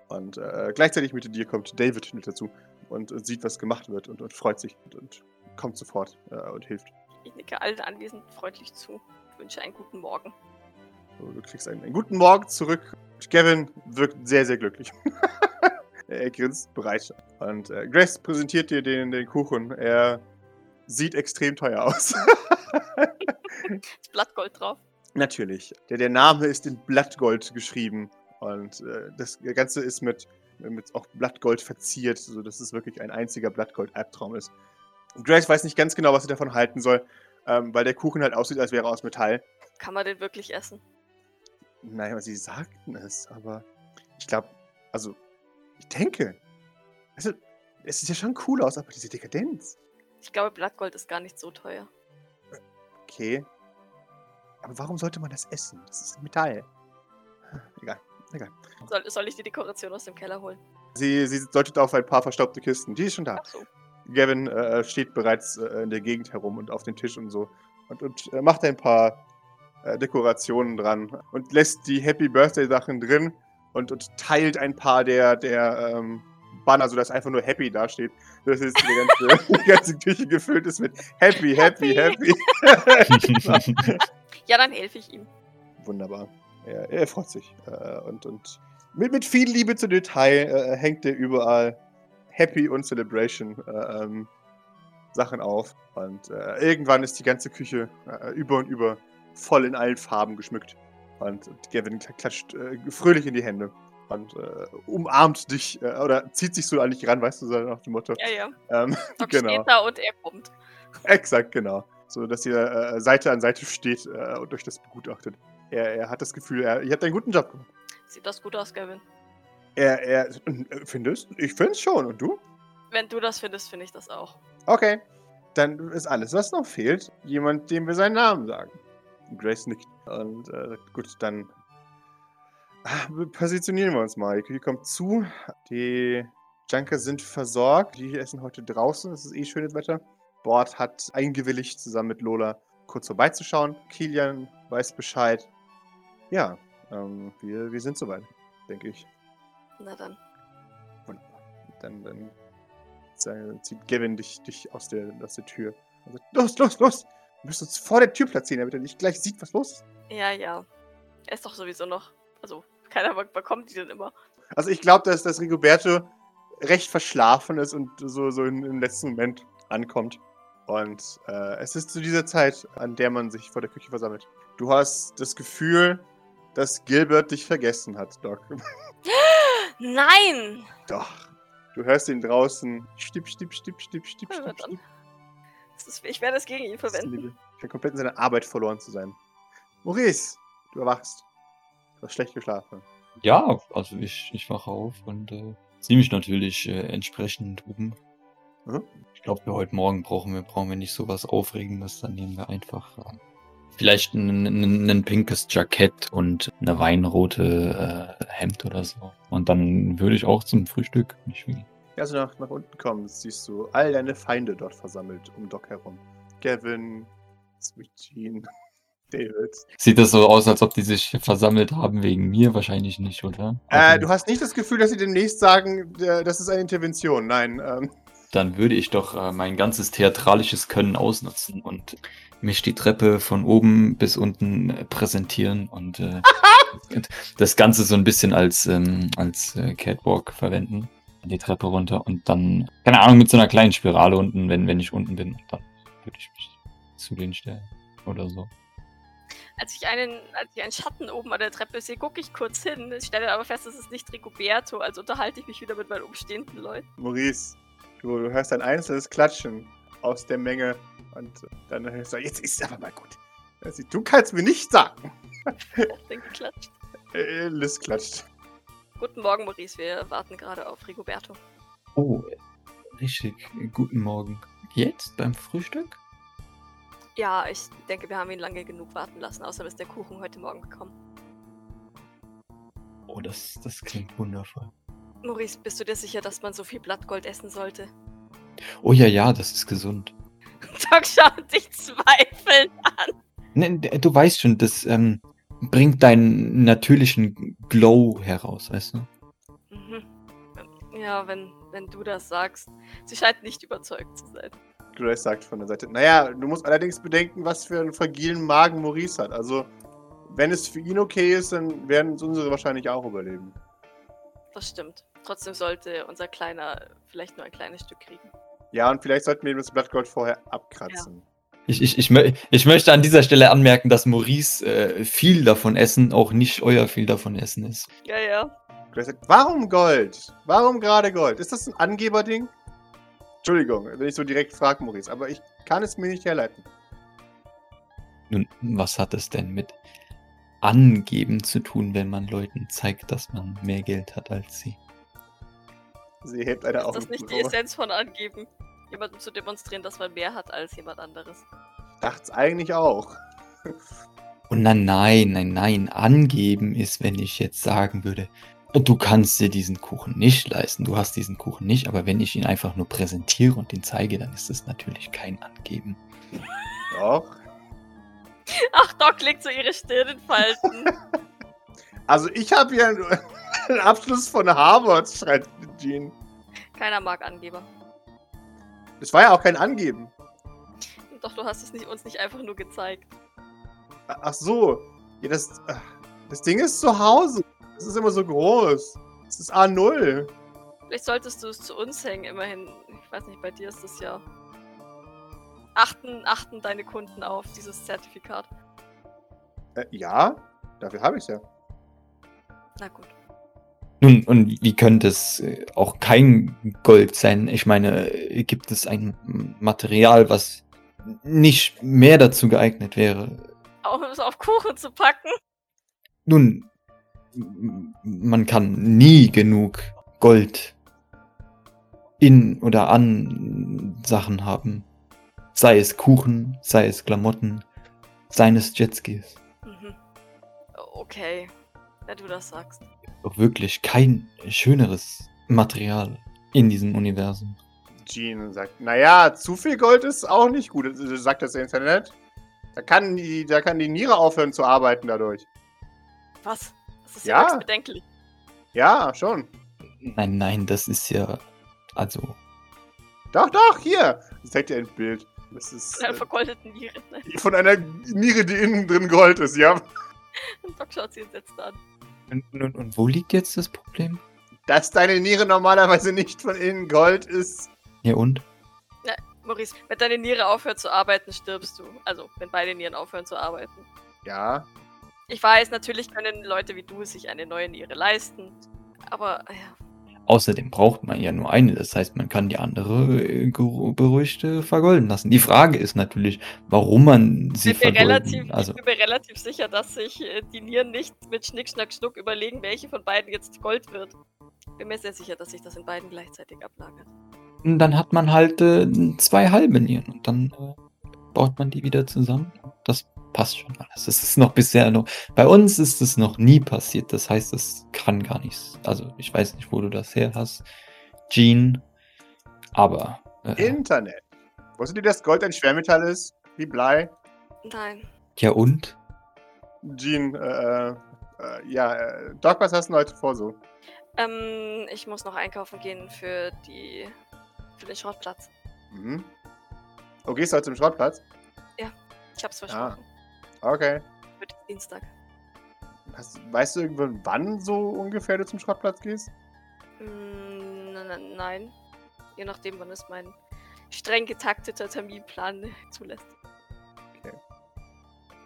Und äh, gleichzeitig mit dir kommt David mit dazu und, und sieht, was gemacht wird und, und freut sich und, und kommt sofort äh, und hilft. Ich nicke allen Anwesenden freundlich zu. Ich wünsche einen guten Morgen. So, du kriegst einen, einen guten Morgen zurück. Gavin wirkt sehr, sehr glücklich. er grinst bereit. Und äh, Grace präsentiert dir den, den Kuchen. Er sieht extrem teuer aus. Ist Blattgold drauf. Natürlich. Der, der Name ist in Blattgold geschrieben. Und äh, das Ganze ist mit, mit auch Blattgold verziert, sodass es wirklich ein einziger Blattgold-Albtraum ist. Grace weiß nicht ganz genau, was sie davon halten soll, ähm, weil der Kuchen halt aussieht, als wäre er aus Metall. Kann man den wirklich essen? Naja, sie sagten es, aber ich glaube, also, ich denke. Also, es sieht ja schon cool aus, aber diese Dekadenz. Ich glaube, Blattgold ist gar nicht so teuer. Okay. Aber warum sollte man das essen? Das ist Metall. Egal, egal. Soll, soll ich die Dekoration aus dem Keller holen? Sie, sie deutet auf ein paar verstaubte Kisten. Die ist schon da. Ach so. Gavin äh, steht bereits äh, in der Gegend herum und auf dem Tisch und so. Und, und äh, macht ein paar äh, Dekorationen dran und lässt die Happy Birthday Sachen drin und, und teilt ein paar der, der ähm, Banner, sodass einfach nur Happy dasteht. Das ist die ganze, die ganze Küche gefüllt ist mit Happy, Happy, Happy. Ja, dann helfe ich ihm. Wunderbar. Er, er freut sich. Äh, und und mit, mit viel Liebe zu Detail äh, hängt er überall Happy und Celebration äh, ähm, Sachen auf. Und äh, irgendwann ist die ganze Küche äh, über und über voll in allen Farben geschmückt. Und, Gavin klatscht äh, fröhlich in die Hände und äh, umarmt dich äh, oder zieht sich so an dich ran, weißt du, so nach dem Motto. Ja, ja. Ähm, Doc genau. steht da und er kommt. Exakt, genau. So, dass ihr äh, Seite an Seite steht äh, und euch das begutachtet. Er, er hat das Gefühl, er, ihr habt einen guten Job gemacht. Sieht das gut aus, Gavin? Er, er, findest? Ich find's schon. Und du? Wenn du das findest, finde ich das auch. Okay. Dann ist alles, was noch fehlt, jemand, dem wir seinen Namen sagen. Grace nickt. Und äh, gut, dann ah, positionieren wir uns mal. Die Küche kommt zu. Die Junker sind versorgt. Die essen heute draußen. Es ist eh schönes Wetter. Bord hat eingewilligt, zusammen mit Lola kurz vorbeizuschauen. Kilian weiß Bescheid. Ja, ähm, wir, wir sind soweit, denke ich. Na dann. Wunderbar. Dann, dann äh, zieht Gavin dich, dich aus, der, aus der Tür. Sagt, los, los, los! Wir müssen uns vor der Tür platzieren, damit er nicht gleich sieht, was los ist. Ja, ja. Er ist doch sowieso noch. Also, Keiner, kommen die denn immer? Also ich glaube, dass, dass Rigoberto recht verschlafen ist und so, so im, im letzten Moment ankommt. Und äh, es ist zu dieser Zeit, an der man sich vor der Küche versammelt. Du hast das Gefühl, dass Gilbert dich vergessen hat, Doc. Nein! Doch. Du hörst ihn draußen. Stipp, stipp, stipp, stipp, stipp, stipp, stipp. Ist, ich werde es gegen ihn verwenden. Scheint komplett in seiner Arbeit verloren zu sein. Maurice, du erwachst. Du hast schlecht geschlafen. Ja, also ich, ich wache auf und äh, ziehe mich natürlich äh, entsprechend um. Mhm. Ich glaube, für heute Morgen brauchen wir, brauchen wir nicht so was Aufregendes. Dann nehmen wir einfach äh, vielleicht ein, ein, ein pinkes Jackett und eine weinrote äh, Hemd oder so. Und dann würde ich auch zum Frühstück nicht gehen. Ja, als du nach, nach unten kommst, siehst du all deine Feinde dort versammelt um Doc herum. Gavin, Sweet Jean. Sieht das so aus, als ob die sich versammelt haben wegen mir? Wahrscheinlich nicht, oder? Äh, du hast nicht das Gefühl, dass sie demnächst sagen, äh, das ist eine Intervention. Nein, ähm, Dann würde ich doch äh, mein ganzes theatralisches Können ausnutzen und mich die Treppe von oben bis unten äh, präsentieren und äh, das Ganze so ein bisschen als, ähm, als äh, Catwalk verwenden. Die Treppe runter und dann, keine Ahnung, mit so einer kleinen Spirale unten, wenn, wenn ich unten bin, dann würde ich mich zu denen stellen oder so. Als ich einen, als ich einen Schatten oben an der Treppe sehe, gucke ich kurz hin. Ich stelle aber fest, es ist nicht Rigoberto, also unterhalte ich mich wieder mit meinen umstehenden Leuten. Maurice, du, du hörst ein einzelnes Klatschen aus der Menge und äh, dann hörst du, jetzt ist aber mal gut. Also, Du kannst mir nicht sagen. Dann geklatscht. Äh, Liz klatscht. Guten Morgen, Maurice. Wir warten gerade auf Rigoberto. Oh, richtig. Guten Morgen. Jetzt beim Frühstück? Ja, ich denke, wir haben ihn lange genug warten lassen. Außerdem ist der Kuchen heute Morgen gekommen. Oh, das, das klingt wundervoll. Maurice, bist du dir sicher, dass man so viel Blattgold essen sollte? Oh ja, ja, das ist gesund. Doc schaut dich zweifelnd an. Ne, du weißt schon, das ähm, bringt deinen natürlichen Glow heraus, weißt du? Mhm. Ja, wenn, wenn du das sagst. Sie scheint nicht überzeugt zu sein. Grace sagt von der Seite. Naja, du musst allerdings bedenken, was für einen fragilen Magen Maurice hat. Also, wenn es für ihn okay ist, dann werden es unsere wahrscheinlich auch überleben. Das stimmt. Trotzdem sollte unser Kleiner vielleicht nur ein kleines Stück kriegen. Ja, und vielleicht sollten wir ihm das Blattgold vorher abkratzen. Ich, ich, ich, mö- ich möchte an dieser Stelle anmerken, dass Maurice äh, viel davon essen auch nicht euer viel davon essen ist. Ja, ja. Warum Gold? Warum gerade Gold? Ist das ein Angeberding? Entschuldigung, wenn ich so direkt frage, Maurice, aber ich kann es mir nicht herleiten. Nun, was hat es denn mit Angeben zu tun, wenn man Leuten zeigt, dass man mehr Geld hat als sie? Sie hebt eine Ist das nicht die. Essenz von angeben? Jemandem zu demonstrieren, dass man mehr hat als jemand anderes. Dacht's eigentlich auch. Und nein, nein, nein, nein, angeben ist, wenn ich jetzt sagen würde, du kannst dir diesen Kuchen nicht leisten, du hast diesen Kuchen nicht, aber wenn ich ihn einfach nur präsentiere und ihn zeige, dann ist es natürlich kein Angeben. Doch. Ach, Doc legt so ihre Stirn in Falten. Also ich habe hier einen, einen Abschluss von Harvard, schreit Jean. Keiner mag Angeber. Das war ja auch kein Angeben. Doch du hast es nicht, uns nicht einfach nur gezeigt. Ach so. Ja, das, das Ding ist zu Hause. Das ist immer so groß. Das ist A0. Vielleicht solltest du es zu uns hängen, immerhin. Ich weiß nicht, bei dir ist das ja. Achten, achten deine Kunden auf dieses Zertifikat. Äh, ja, dafür habe ich ja. Na gut. Nun, und wie könnte es äh, auch kein Gold sein? Ich meine, äh, gibt es ein Material, was nicht mehr dazu geeignet wäre? Auch um es auf Kuchen zu packen. Nun, man kann nie genug Gold in oder an Sachen haben. Sei es Kuchen, sei es Klamotten, seien es Jetskis. Mhm. Okay. Wenn du das sagst. Doch wirklich kein schöneres Material in diesem Universum. Jean sagt, naja, zu viel Gold ist auch nicht gut, sagt das Internet. Da kann, die, da kann die Niere aufhören zu arbeiten dadurch. Was? Das ist Ja. ja bedenklich. Ja, schon. Nein, nein, das ist ja. Also, Doch, doch, hier. Das zeigt dir ein Bild. Das ist Von einer äh, vergoldeten Niere. Ne? von einer Niere, die innen drin Gold ist, ja. Und Doc schaut sie entsetzt an. Und, und, und wo liegt jetzt das Problem? Dass deine Niere normalerweise nicht von innen Gold ist. Ja und? Maurice, wenn deine Niere aufhört zu arbeiten, stirbst du. Also, wenn beide Nieren aufhören zu arbeiten. Ja. Ich weiß, natürlich können Leute wie du sich eine neue Niere leisten. Aber, ja. Außerdem braucht man ja nur eine, das heißt, man kann die andere äh, beruhigt äh, vergolden lassen. Die Frage ist natürlich, warum man sie Ich bin, mir vergolden relativ, also ich bin mir relativ sicher, dass sich äh, die Nieren nicht mit Schnick, Schnack, Schnuck überlegen, welche von beiden jetzt Gold wird. Bin mir sehr sicher, dass sich das in beiden gleichzeitig ablagert. Und dann hat man halt äh, zwei halbe Nieren und dann äh, baut man die wieder zusammen. Das passt schon alles. Das ist noch bisher noch. Bei uns ist es noch nie passiert. Das heißt, es kann gar nichts. Also ich weiß nicht, wo du das her hast, Gene. Aber äh, Internet. Wusstet ihr, dass Gold ein Schwermetall ist? Wie Blei? Nein. ja und? Jean, äh, äh, ja, äh, Doc, was hast du denn heute vor so? Ähm, ich muss noch einkaufen gehen für die. für den Schrottplatz. Mhm. Oh, gehst du heute zum Schrottplatz? Ich hab's versprochen. Okay. Den Dienstag. Hast, weißt du irgendwann, wann so ungefähr du zum Schrottplatz gehst? Mm, n- n- nein. Je nachdem, wann es mein streng getakteter Terminplan zulässt.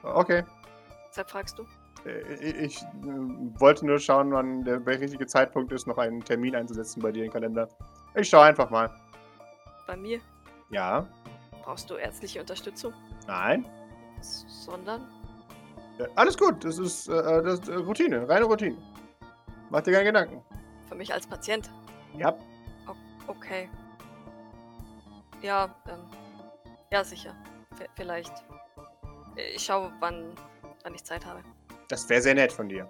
Okay. Deshalb fragst du. Äh, Ich, äh, wollte nur schauen, wann der richtige Zeitpunkt ist, noch einen Termin einzusetzen bei dir im Kalender. Ich schaue einfach mal. Bei mir Ja? brauchst du ärztliche Unterstützung, Nein? Sondern Äh, alles gut, das ist, äh, das ist äh, Routine, reine Routine. Mach dir keine Gedanken. für mich als Patient. Ja. Okay. Ja, ähm, ja, sicher. V vielleicht. Ich schaue, wann, wann ich Zeit habe. Das wäre sehr nett von dir.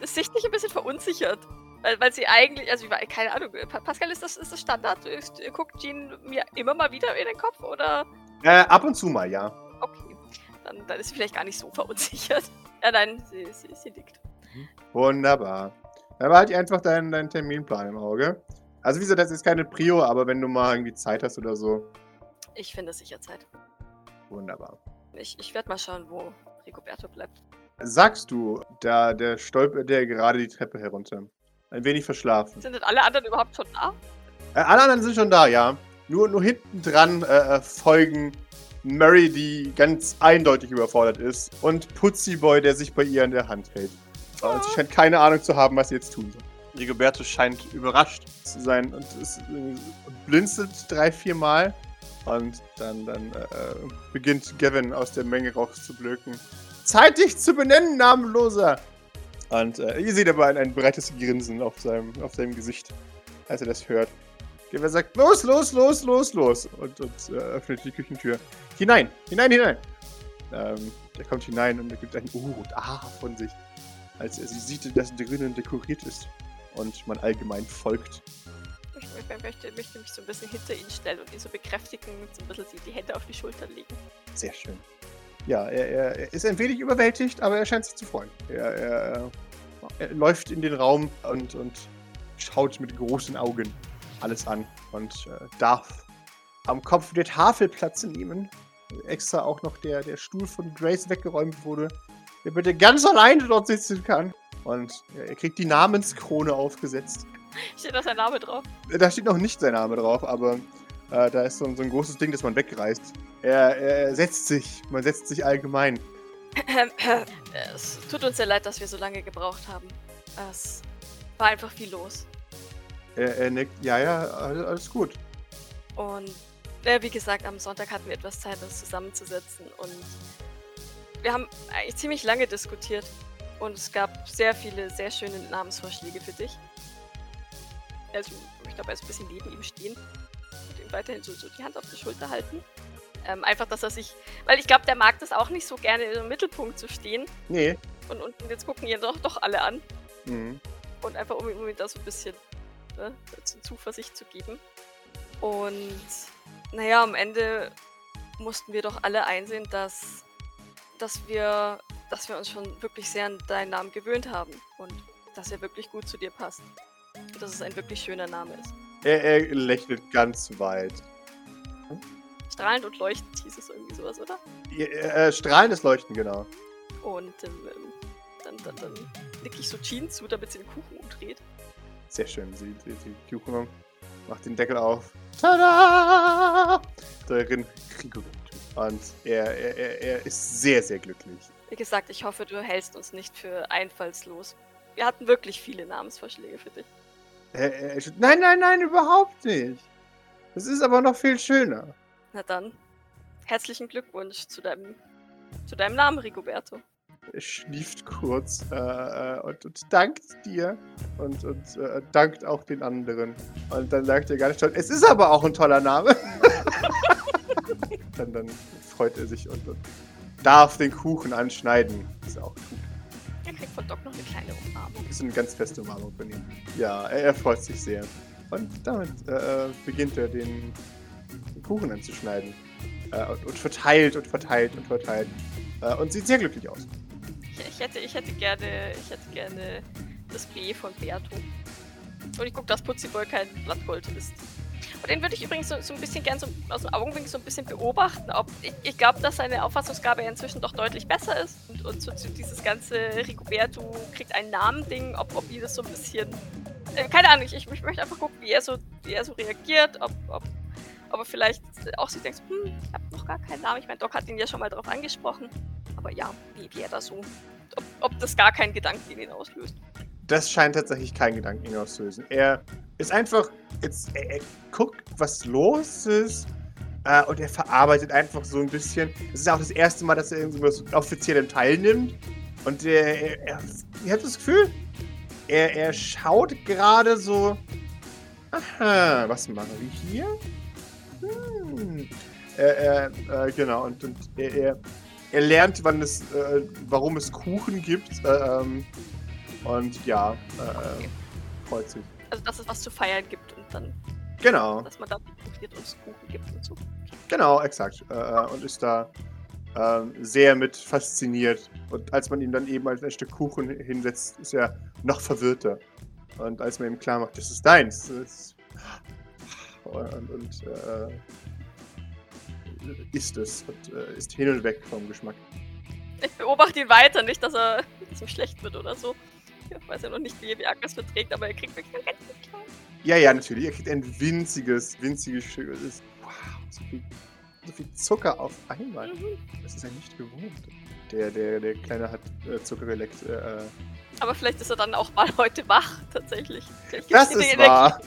Ist sichtlich ein bisschen verunsichert. Weil, weil sie eigentlich, also keine Ahnung, Pa- Pascal, ist das, ist das Standard? Guckt Jean mir immer mal wieder in den Kopf oder? Äh, ab und zu mal, ja. Okay. Dann, dann ist sie vielleicht gar nicht so verunsichert. Ja, nein, sie, sie, sie nickt. Wunderbar. Dann behalte ich einfach deinen, deinen Terminplan im Auge. Also wie gesagt, das ist keine Prio, aber wenn du mal irgendwie Zeit hast oder so. Ich finde sicher Zeit. Wunderbar. Ich, ich werde mal schauen, wo Rigoberto bleibt. Sagst du, da der stolpert der gerade die Treppe herunter. Ein wenig verschlafen. Sind denn alle anderen überhaupt schon da? Äh, alle anderen sind schon da, ja. Nur, nur hinten dran äh, äh, folgen Mary, die ganz eindeutig überfordert ist, und Putzi Boy, der sich bei ihr in der Hand hält. Und sie scheint keine Ahnung zu haben, was sie jetzt tun soll. Rigoberto scheint überrascht zu sein und äh, blinzelt drei, vier Mal. Und dann, dann äh, äh, beginnt Gavin aus der Menge rauszublöken. Zeit, dich zu benennen, Namenloser! Und äh, ihr seht aber ein, ein breites Grinsen auf seinem, auf seinem Gesicht, als er das hört. Gavin sagt, los, los, los, los, los! Und, und äh, öffnet die Küchentür. Hinein, hinein, hinein! Ähm, der kommt hinein und er gibt ein Uh und Ah von sich, als er sie sieht, dass drinnen dekoriert ist und man allgemein folgt. Ich, ich möchte, möchte mich so ein bisschen hinter ihn stellen und ihn so bekräftigen und so ein bisschen die Hände auf die Schultern legen. Sehr schön. Ja, er, er, er ist ein wenig überwältigt, aber er scheint sich zu freuen. Er, er, er läuft in den Raum und, und schaut mit großen Augen alles an und äh, darf am Kopf der Tafel Platz nehmen. Extra auch noch der, der Stuhl von Grace weggeräumt wurde, der bitte ganz alleine dort sitzen kann. Und ja, er kriegt die Namenskrone aufgesetzt. Steht da sein Name drauf? Da steht noch nicht sein Name drauf, aber äh, da ist so, ein- so ein großes Ding, das man wegreißt. Er, er setzt sich, man setzt sich allgemein. es tut uns sehr leid, dass wir so lange gebraucht haben. Es war einfach viel los. Er, er nickt, ja, ja, alles gut. Und äh, wie gesagt, am Sonntag hatten wir etwas Zeit, uns zusammenzusetzen. Und wir haben eigentlich ziemlich lange diskutiert. Und es gab sehr viele, sehr schöne Namensvorschläge für dich. Also, ich glaube, er ist ein bisschen neben ihm stehen und ihm weiterhin so, so die Hand auf die Schulter halten. Ähm, einfach, dass er sich. Weil ich glaube, der mag das auch nicht so gerne, im Mittelpunkt zu stehen. Nee. Und, und jetzt gucken ihn doch, doch alle an. Mhm. Und einfach, um, ihm- um ihm da so ein bisschen ne, zu- Zuversicht zu geben. Und naja, am Ende mussten wir doch alle einsehen, dass, dass, wir, dass wir uns schon wirklich sehr an deinen Namen gewöhnt haben. Und dass er wirklich gut zu dir passt. Und dass es ein wirklich schöner Name ist. Er, er lächelt ganz weit. Strahlend und leuchtend hieß es irgendwie sowas, oder? Ja, Äh, strahlendes Leuchten, genau. Und ähm, dann, dann, dann nicke ich so Jean zu, damit sie den Kuchen umdreht. Sehr schön. Sie, sie, die Kuchen macht den Deckel auf. Tada! Darin Rigoberto. Und er, er, er, er ist sehr, sehr glücklich. Wie gesagt, ich hoffe, du hältst uns nicht für einfallslos. Wir hatten wirklich viele Namensvorschläge für dich. Er, er- nein, nein, nein, überhaupt nicht. Das ist aber noch viel schöner. Na dann, herzlichen Glückwunsch zu deinem, zu deinem Namen, Rigoberto. Er schnieft kurz äh, äh, und, und dankt dir und, und äh, dankt auch den anderen. Und dann sagt er ganz stolz, es ist aber auch ein toller Name. dann, dann freut er sich und, und darf den Kuchen anschneiden. Ist auch gut. Er kriegt von Doc noch eine kleine Umarmung. Ist eine ganz feste Umarmung von ihm. Ja, er, er freut sich sehr. Und damit äh, beginnt er den, den Kuchen anzuschneiden. Äh, und, und verteilt und verteilt und verteilt. Äh, und sieht sehr glücklich aus. Ich, hätte, ich hätte gerne, ich hätte gerne das B von Berto. Und ich gucke, dass Putziboy kein Blattgold ist. Und den würde ich übrigens so, so ein bisschen gern so aus dem Augenwinkel so ein bisschen beobachten. Ob, ich ich glaube, dass seine Auffassungsgabe inzwischen doch deutlich besser ist. Und, und so, so dieses ganze Rigoberto kriegt einen Namen-Ding, ob, ob ihn das so ein bisschen. Äh, keine Ahnung, ich, ich möchte einfach gucken, wie er so, wie er so reagiert, ob, ob, ob er vielleicht auch sich denkt, hm, ich habe noch gar keinen Namen. Ich meine, Doc hat ihn ja schon mal darauf angesprochen. Aber ja, wie, wie er da so. Ob, ob das gar keinen Gedanken in ihn auslöst. Das scheint tatsächlich keinen Gedanken in ihn auszulösen. Er ist einfach, jetzt, er, er guckt, was los ist. Äh, und er verarbeitet einfach so ein bisschen. Es ist auch das erste Mal, dass er irgendwas offiziellem teilnimmt. Und er, er, er, ich habe das Gefühl, er, er schaut gerade so. Aha, was machen wir hier? Hm. Er, er, äh, genau, und, und er, er, er lernt, wann es, äh, warum es Kuchen gibt. Äh, ähm, und ja, äh, freut sich. Also, dass es was zu feiern gibt und dann, Genau, dass man da profitiert und es Kuchen gibt und so. genau, exakt. Äh, äh, und ist da ähm, sehr mit fasziniert. Und als man ihn dann eben als ein Stück Kuchen hinsetzt, ist er noch verwirrter. Und als man ihm klar macht, das ist deins, das ist und, und äh, isst es und äh, ist hin und weg vom Geschmack. Ich beobachte ihn weiter, nicht, dass er ihm schlecht wird oder so. Ich weiß ja noch nicht, wie, wie Agnes verträgt, aber er kriegt wirklich einen ganz kleinen. Ja, ja, natürlich. Ihr kriegt ein winziges, winziges ist, wow, so viel, so viel Zucker auf einmal. Mhm. Das ist ja nicht gewohnt. Der, der, der Kleine hat äh, Zucker geleckt. Äh, äh, Aber vielleicht ist er dann auch mal heute wach, tatsächlich. Vielleicht Das ist wahr.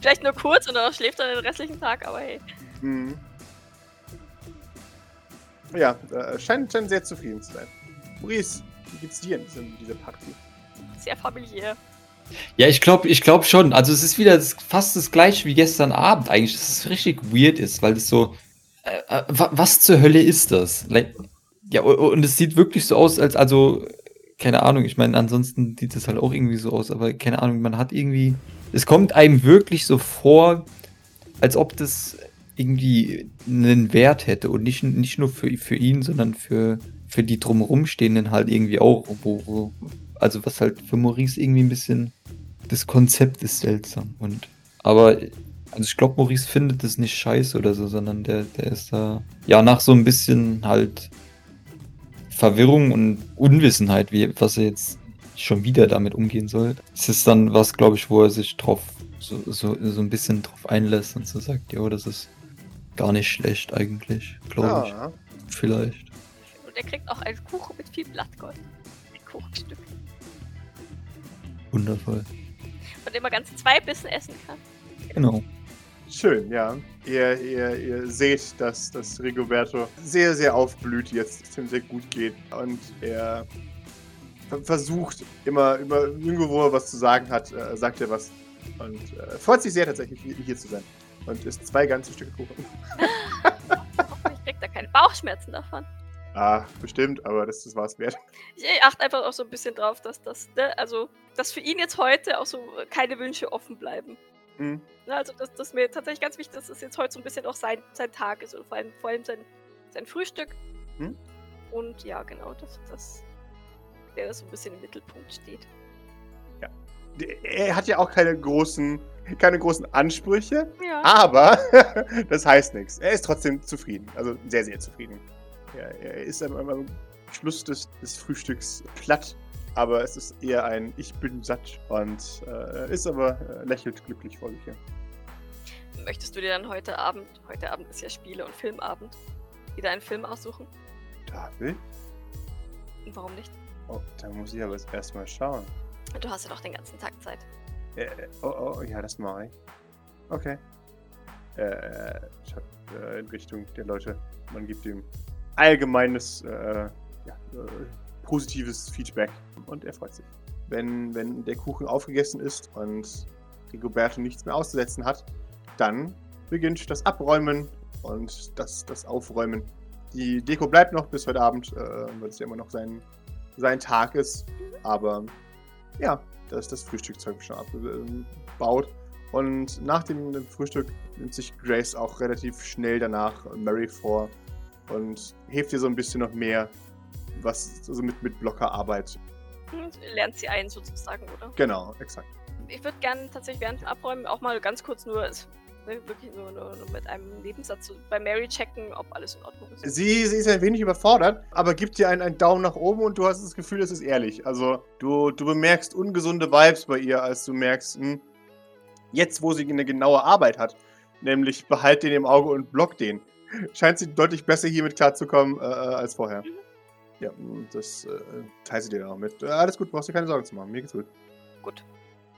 Vielleicht nur kurz und dann schläft er den restlichen Tag, aber hey. mhm. Ja, äh, scheint, scheint sehr zufrieden zu sein. Maurice, wie geht's dir in diesem- dieser Party? Sehr familiär. Ja, ich glaube ich glaub schon. Also es ist wieder das, fast das gleiche wie gestern Abend eigentlich, dass es richtig weird ist, weil es so, äh, äh, wa- was zur Hölle ist das? Ja, und es sieht wirklich so aus, als, also, keine Ahnung, ich meine, ansonsten sieht es halt auch irgendwie so aus, aber keine Ahnung, man hat irgendwie, es kommt einem wirklich so vor, als ob das irgendwie einen Wert hätte und nicht, nicht nur für, für ihn, sondern für, für die drumherum stehenden halt irgendwie auch, wo, wo, also was halt für Maurice irgendwie ein bisschen, das Konzept ist seltsam und, aber, also ich glaube, Maurice findet das nicht scheiße oder so, sondern der, der ist da, ja, nach so ein bisschen halt Verwirrung und Unwissenheit, wie, was er jetzt schon wieder damit umgehen soll. Es ist dann was, glaube ich, wo er sich drauf, so, so, so ein bisschen drauf einlässt und so sagt, ja, das ist gar nicht schlecht eigentlich, glaube Ja, ich. Vielleicht. Und er kriegt auch einen Kuchen mit viel Blattgold. Ein Kuchenstück. Wundervoll. Von dem man ganze zwei Bissen essen kann. Genau. schön, ja. Ihr, ihr, ihr seht, dass, dass Rigoberto sehr, sehr aufblüht jetzt, es ihm sehr gut geht. Und er ver- versucht immer, immer irgendwo, wo er was zu sagen hat, äh, sagt er was. Und äh, freut sich sehr tatsächlich, hier hier zu sein. Und isst zwei ganze Stücke Kuchen. Hoffentlich kriegt er keine Bauchschmerzen davon. Ah, bestimmt, aber das, das war's wert. Ich achte einfach auch so ein bisschen drauf, dass das, ne, also, dass für ihn jetzt heute auch so keine Wünsche offen bleiben. Hm. Ne, also, dass das mir tatsächlich ganz wichtig ist, dass es jetzt heute so ein bisschen auch sein, sein Tag ist und vor allem, vor allem sein, sein Frühstück. Hm. Und ja, genau, dass das, der das so ein bisschen im Mittelpunkt steht. Er hat ja auch keine großen, keine großen Ansprüche, Ja. aber das heißt nichts. Er ist trotzdem zufrieden. Also sehr, sehr zufrieden. Er, er ist am, am Schluss des, des Frühstücks platt aber es ist eher ein Ich bin satt und äh, ist aber äh, lächelt glücklich vor sich hin. Möchtest du dir dann heute Abend, heute Abend ist ja Spiele- und Filmabend, wieder einen Film aussuchen? David? Und warum nicht? Oh, da muss ich aber jetzt erstmal schauen. Du hast ja doch den ganzen Tag Zeit. Äh, oh, oh, ja, das mache ich. Okay. Äh, ich hab, äh, in Richtung der Leute, man gibt ihm allgemeines, äh, ja, äh, positives Feedback und er freut sich. Wenn, wenn der Kuchen aufgegessen ist und Rigoberto nichts mehr auszusetzen hat, dann beginnt das Abräumen und das, das Aufräumen. Die Deko bleibt noch bis heute Abend, äh, weil es ja immer noch sein, sein Tag ist. Aber ja, da ist das Frühstückzeug schon abgebaut. Und nach dem Frühstück nimmt sich Grace auch relativ schnell danach Mary vor und hilft ihr so ein bisschen noch mehr, was also mit, mit Blockerarbeit. Hm, Lernt sie ein sozusagen, oder? Genau, exakt. Ich würde gerne tatsächlich während dem Abräumen auch mal ganz kurz nur, es- ne, wirklich nur, nur, nur mit einem Nebensatz bei Mary checken, ob alles in Ordnung ist. Sie, sie ist ein wenig überfordert, aber gibt dir einen, einen Daumen nach oben und du hast das Gefühl, es ist ehrlich. Also du, du bemerkst ungesunde Vibes bei ihr, als du merkst, hm, jetzt wo sie eine genaue Arbeit hat, nämlich behalt den im Auge und block den, scheint sie deutlich besser hiermit klarzukommen äh, äh, als vorher. Mhm. Ja, hm, das äh, teilt sie dir dann auch mit. Äh, alles gut, brauchst dir keine Sorgen zu machen, mir geht's gut. Gut.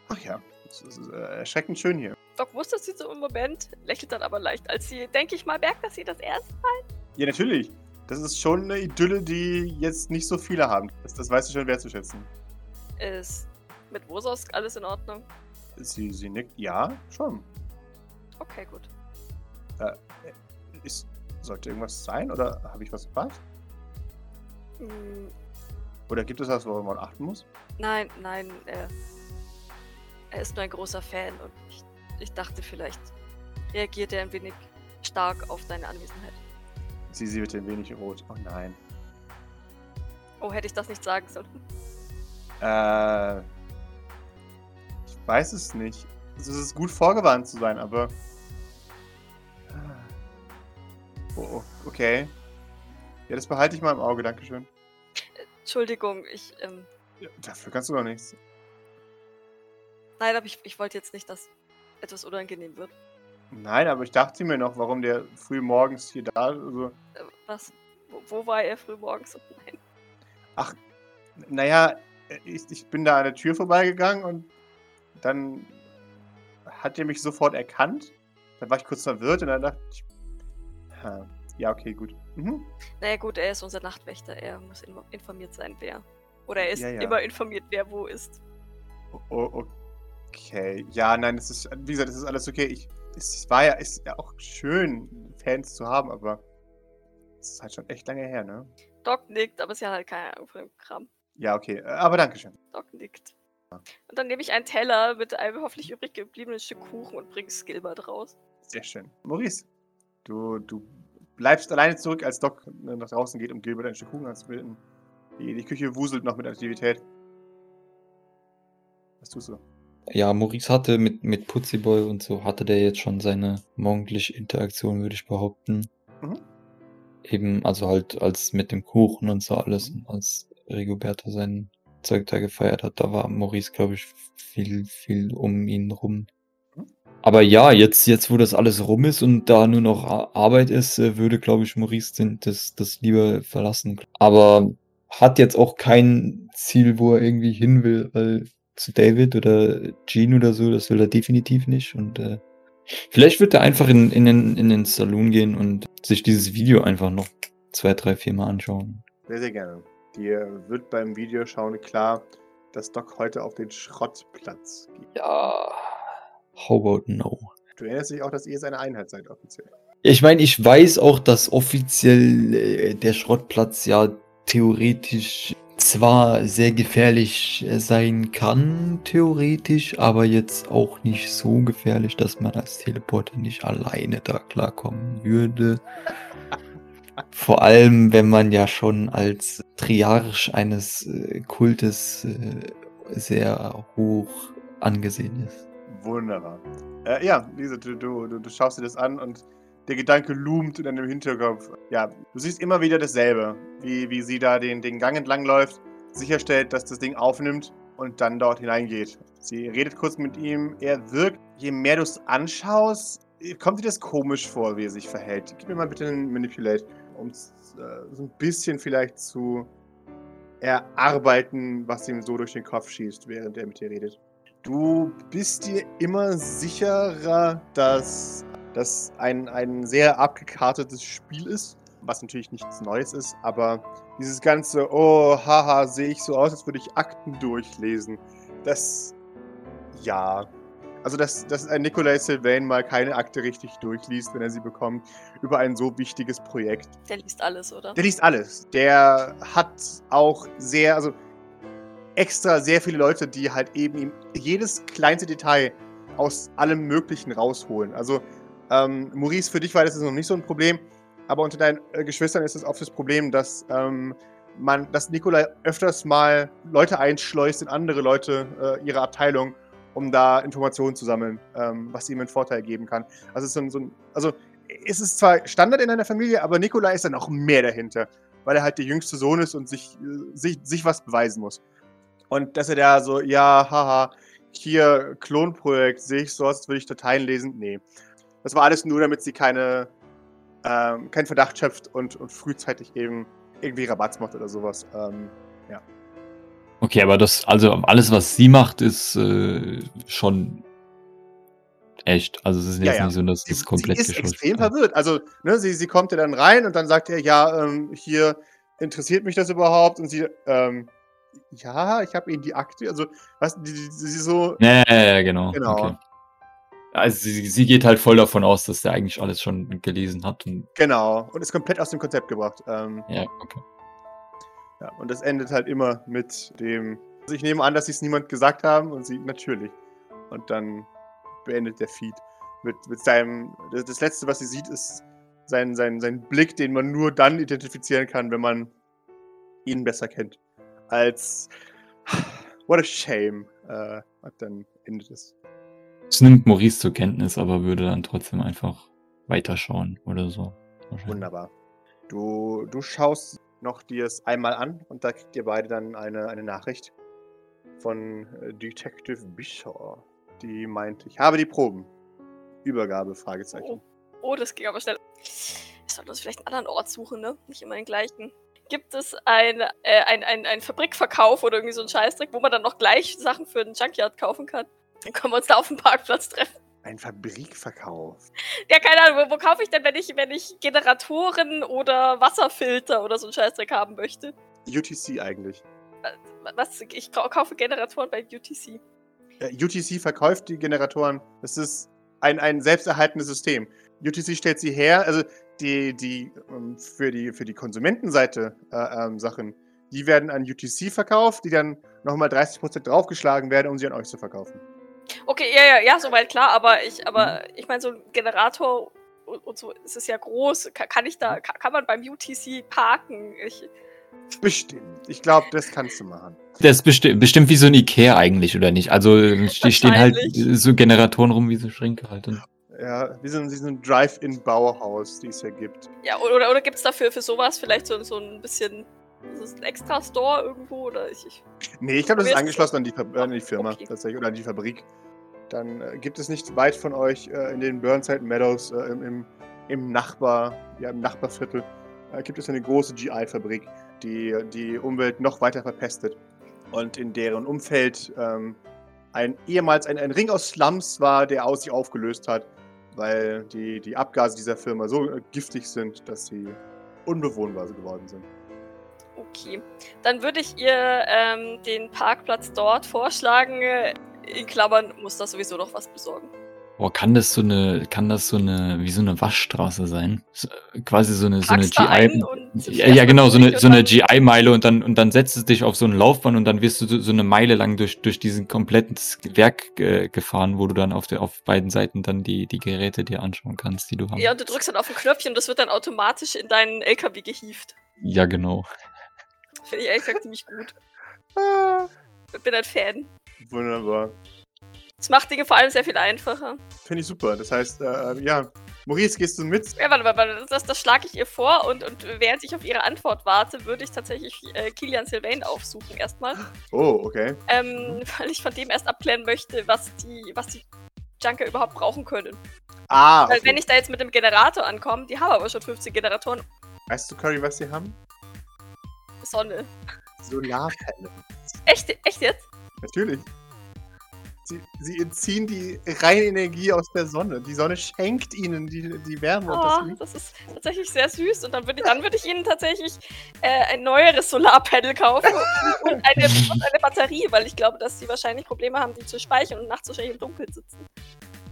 Ach ja, es ist äh, erschreckend schön hier. Doc wusste sie so im Moment, lächelt dann aber leicht, als sie, denke ich mal, merkt, dass sie das erste Ja, natürlich. Das ist schon eine Idylle, die jetzt nicht so viele haben. Das, das weißt du schon wertzuschätzen. ist. Mit Wosos alles in Ordnung? Sie, sie nickt. Ja, schon. Okay, gut. Ist, sollte irgendwas sein oder habe ich was verpasst? Hm, Oder gibt es was, worauf man achten muss? nein, nein, er, er ist nur ein großer Fan und ich, ich dachte, vielleicht reagiert er ein wenig stark auf deine Anwesenheit. Sie, sie wird ein wenig rot. Oh nein. Oh, hätte ich das nicht sagen sollen. Äh. Ich weiß es nicht. Es ist gut vorgewarnt zu sein, aber. Oh, oh, okay. Ja, das behalte ich mal im Auge, Dankeschön. Entschuldigung, ich, ähm, Ja, dafür kannst du doch nichts. nein, aber ich, ich wollte jetzt nicht, dass etwas unangenehm wird. Nein, aber ich dachte mir noch, warum der früh morgens hier da. Also, Äh, was? Wo, wo war er früh morgens? Nein. naja, ich, ich bin da an der Tür vorbeigegangen und dann hat er mich sofort erkannt. Dann war ich kurz verwirrt und dann dachte ich. Ha, ja, okay, gut. Mhm. Naja, gut, er ist unser Nachtwächter. Er muss in, informiert sein, wer. Oder er ist Ja, ja. immer informiert, wer wo ist. Oh, okay. Ja, nein, es ist, wie gesagt, es ist alles okay. Ich, es war ja, ist ja auch schön, Fans zu haben, aber es ist halt schon echt lange her, ne? Doc nickt, aber sie hat halt keine Ahnung von dem Kram. Ja, okay. Aber Dankeschön. Doc nickt. Und dann nehme ich einen Teller mit einem hoffentlich übrig gebliebenen Stück Kuchen und bringe es Gilbert raus. Sehr schön. Maurice, du, du bleibst alleine zurück, als Doc nach draußen geht, um Gilbert ein Stück Kuchen anzubilden. Die, die Küche wuselt noch mit Aktivität. Was tust du? Ja, Maurice hatte mit, mit Putziboy und so, hatte der jetzt schon seine morgendliche Interaktion, würde ich behaupten. Mhm. Eben, also halt als mit dem Kuchen und so alles, und als Rigoberto sein Zeug da gefeiert hat, da war Maurice, glaube ich, viel, viel um ihn rum. Mhm. Aber ja, jetzt, jetzt, wo das alles rum ist und da nur noch Ar- Arbeit ist, äh, würde, glaube ich, Maurice den, das, das lieber verlassen. Aber hat jetzt auch kein Ziel, wo er irgendwie hin will, weil zu David oder Gene oder so, das will er definitiv nicht. Und äh, vielleicht wird er einfach in, in, den, in den Saloon gehen und sich dieses Video einfach noch zwei, drei, vier Mal anschauen. Sehr, sehr gerne. Dir wird beim Videoschauen klar, dass Doc heute auf den Schrottplatz geht. Ja, how about no? Du erinnerst dich auch, dass ihr seine Einheit seid, offiziell. Ich meine, ich weiß auch, dass offiziell äh, der Schrottplatz ja theoretisch zwar sehr gefährlich äh, sein kann, theoretisch, aber jetzt auch nicht so gefährlich, dass man als Teleporter nicht alleine da klarkommen würde. Vor allem, wenn man ja schon als Triarch eines äh, Kultes äh, sehr hoch angesehen ist. Wunderbar. Äh, ja, Lisa, du, du, du, du schaust dir das an und der Gedanke loomt in deinem Hinterkopf. Ja, du siehst immer wieder dasselbe, wie, wie sie da den, den Gang entlang läuft sicherstellt, dass das Ding aufnimmt und dann dort hineingeht. Sie redet kurz mit ihm. Er wirkt, je mehr du es anschaust, kommt dir das komisch vor, wie er sich verhält. Gib mir mal bitte einen Manipulate, um äh, so ein bisschen vielleicht zu erarbeiten, was ihm so durch den Kopf schießt, während er mit dir redet. Du bist dir immer sicherer, dass das ein, ein sehr abgekartetes Spiel ist, was natürlich nichts Neues ist, aber dieses ganze, oh, haha, sehe ich so aus, als würde ich Akten durchlesen, das, ja, also, dass, dass ein Nikolai Sylvain mal keine Akte richtig durchliest, wenn er sie bekommt, über ein so wichtiges Projekt. Der liest alles, oder? Der liest alles. Der hat auch sehr, also extra sehr viele Leute, die halt eben ihm jedes kleinste Detail aus allem Möglichen rausholen. Also, ähm, Maurice, für dich war das noch nicht so ein Problem, aber unter deinen äh, Geschwistern ist es oft das Problem, dass ähm, man, dass Nikolai öfters mal Leute einschleust in andere Leute äh, ihrer Abteilung um da Informationen zu sammeln, ähm, was ihm einen Vorteil geben kann. Also, so ein, so ein, also es ist zwar Standard in einer Familie, aber Nikolai ist dann auch mehr dahinter, weil er halt der jüngste Sohn ist und sich, äh, sich, sich was beweisen muss. Und dass er da so, ja, haha, hier Klonprojekt, sehe ich so als würde ich Dateien lesen. Nee. Das war alles nur, damit sie keine, ähm, keinen Verdacht schöpft und, und frühzeitig eben irgendwie Rabatz macht oder sowas. Ähm, ja. Okay, aber das, also alles, was sie macht, ist äh, schon echt. Also es ist Ja, jetzt ja. nicht so, dass Sie, es komplett sie ist extrem verwirrt. Also, ne, sie, sie kommt ja dann rein und dann sagt er, ja, ähm, hier interessiert mich das überhaupt? Und sie, ähm, ja, ich habe ihnen die Akte, also, was, die, die, sie so, Ja, ja, ja, genau. Genau. Okay. Also sie, sie geht halt voll davon aus, dass der eigentlich alles schon gelesen hat. Und, genau, und ist komplett aus dem Konzept gebracht. Ähm, ja, okay. ja, und das endet halt immer mit dem, also ich nehme an, dass sie es niemand gesagt haben und sie, natürlich. Und dann beendet der Feed mit, mit seinem, das, das Letzte, was sie sieht, ist sein, sein, sein Blick, den man nur dann identifizieren kann, wenn man ihn besser kennt. Als, what a shame. Äh, und dann endet es. Das nimmt Maurice zur Kenntnis, aber würde dann trotzdem einfach weiterschauen oder so. Wunderbar. Du, du schaust noch dir es einmal an und da kriegt ihr beide dann eine, eine Nachricht von äh, Detective Bishaw, die meint, ich habe die Proben. Übergabe, Fragezeichen. Oh, das ging aber schnell. Ich sollte uns vielleicht einen anderen Ort suchen, ne? Nicht immer den gleichen. Gibt es ein, äh, ein, ein, ein Fabrikverkauf oder irgendwie so einen Scheißdreck, wo man dann noch gleich Sachen für einen Junkyard kaufen kann? Dann können wir uns da auf dem Parkplatz treffen. Ein Fabrikverkauf. Ja, keine Ahnung, wo, wo kaufe ich denn, wenn ich, wenn ich Generatoren oder Wasserfilter oder so einen Scheißdreck haben möchte? UTC eigentlich. Was? Ich kau- kaufe Generatoren bei UTC. Äh, UTC verkauft die Generatoren. Das ist ein, ein selbsterhaltendes System. UTC stellt sie her, also die, die ähm, für die für die Konsumentenseite äh, ähm, Sachen, die werden an UTC verkauft, die dann nochmal 30% draufgeschlagen werden, um sie an euch zu verkaufen. Okay, ja, ja, ja, soweit klar, aber ich, aber ich meine, so ein Generator und, und so, es ist ja groß. Kann, kann ich da, kann, kann man beim UTC parken? Ich, Bestimmt. Ich glaube, das kannst du machen. Das ist besti bestimmt wie so ein Ikea eigentlich, oder nicht? Also die stehen halt so Generatoren rum wie so Schränke halt. Und Ja, wie so so ein Drive-In-Bauhaus, die es ja gibt. ja, oder, oder gibt es dafür für sowas vielleicht so, so ein bisschen so ein extra Store irgendwo? Oder ich, ich Nee, ich glaube, das ist ist- angeschlossen an die, Fab an die Firma Okay. tatsächlich oder an die Fabrik. Dann äh, gibt es nicht weit von euch äh, in den Burnside Meadows äh, im, im, im Nachbar, ja, im Nachbarviertel, äh, gibt es eine große GI-Fabrik, die die Umwelt noch weiter verpestet. Und in deren Umfeld ähm, ein ehemals ein, ein Ring aus Slums war, der aus sich aufgelöst hat, weil die, die Abgase dieser Firma so äh, giftig sind, dass sie unbewohnbar geworden sind. Okay. Dann würde ich ihr ähm, den Parkplatz dort vorschlagen. In Klammern muss das sowieso noch was besorgen. boah, kann das so eine, kann das so eine, wie so eine Waschstraße sein? So, quasi so eine, so eine da GI. Ja, ja, genau, so eine, so eine GI-Meile und dann, und dann setzt es dich auf so ein Laufband und dann wirst du so, so eine Meile lang durch, durch diesen kompletten Werk äh, gefahren, wo du dann auf, der, auf beiden Seiten dann die, die Geräte dir anschauen kannst, die du hast. Ja, und du drückst dann auf ein Knöpfchen und das wird dann automatisch in deinen LKW gehievt. Ja, genau. Finde ich ehrlich gesagt ziemlich gut. Ah, Ich bin ein Fan. wunderbar. Es macht Dinge vor allem sehr viel einfacher. Finde ich super. Das heißt, äh, ja, Maurice, gehst du mit? Ja, warte, warte, warte, das, das schlage ich ihr vor und, und während ich auf ihre Antwort warte, würde ich tatsächlich äh, Kilian Sylvain aufsuchen erstmal. Oh, okay. Ähm, weil ich von dem erst abklären möchte, was die, was die Junker überhaupt brauchen können. Ah, Weil okay. wenn ich da jetzt mit dem Generator ankomme, die haben aber schon 15 Generatoren. Weißt du, Curry, was sie haben? Sonne. Solarpanel. Echt, echt jetzt? Natürlich. Sie, sie entziehen die reine Energie aus der Sonne. Die Sonne schenkt ihnen die, die Wärme und das Oh, das ist tatsächlich sehr süß. Und dann würde dann würd ich ihnen tatsächlich äh, ein neueres Solarpanel kaufen und, und, eine, und eine Batterie, weil ich glaube, dass sie wahrscheinlich Probleme haben, die zu speichern und nachts wahrscheinlich im Dunkeln sitzen.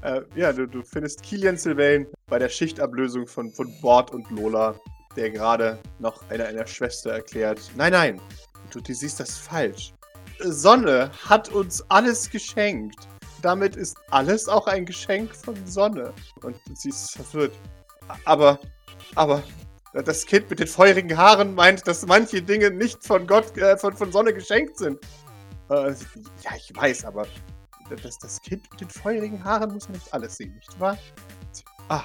Äh, ja, du, du findest Kilian Sylvain bei der Schichtablösung von, von Bord und Lola, der gerade noch einer, einer Schwester erklärt. Nein, nein, du, du siehst das falsch. Sonne hat uns alles geschenkt. Damit ist alles auch ein Geschenk von Sonne. Und sie ist verwirrt. Aber, aber, das Kind mit den feurigen Haaren meint, dass manche Dinge nicht von Gott, äh, von, von Sonne geschenkt sind. Äh, ja, ich weiß, aber das, das Kind mit den feurigen Haaren muss nicht alles sehen, nicht wahr? Ah,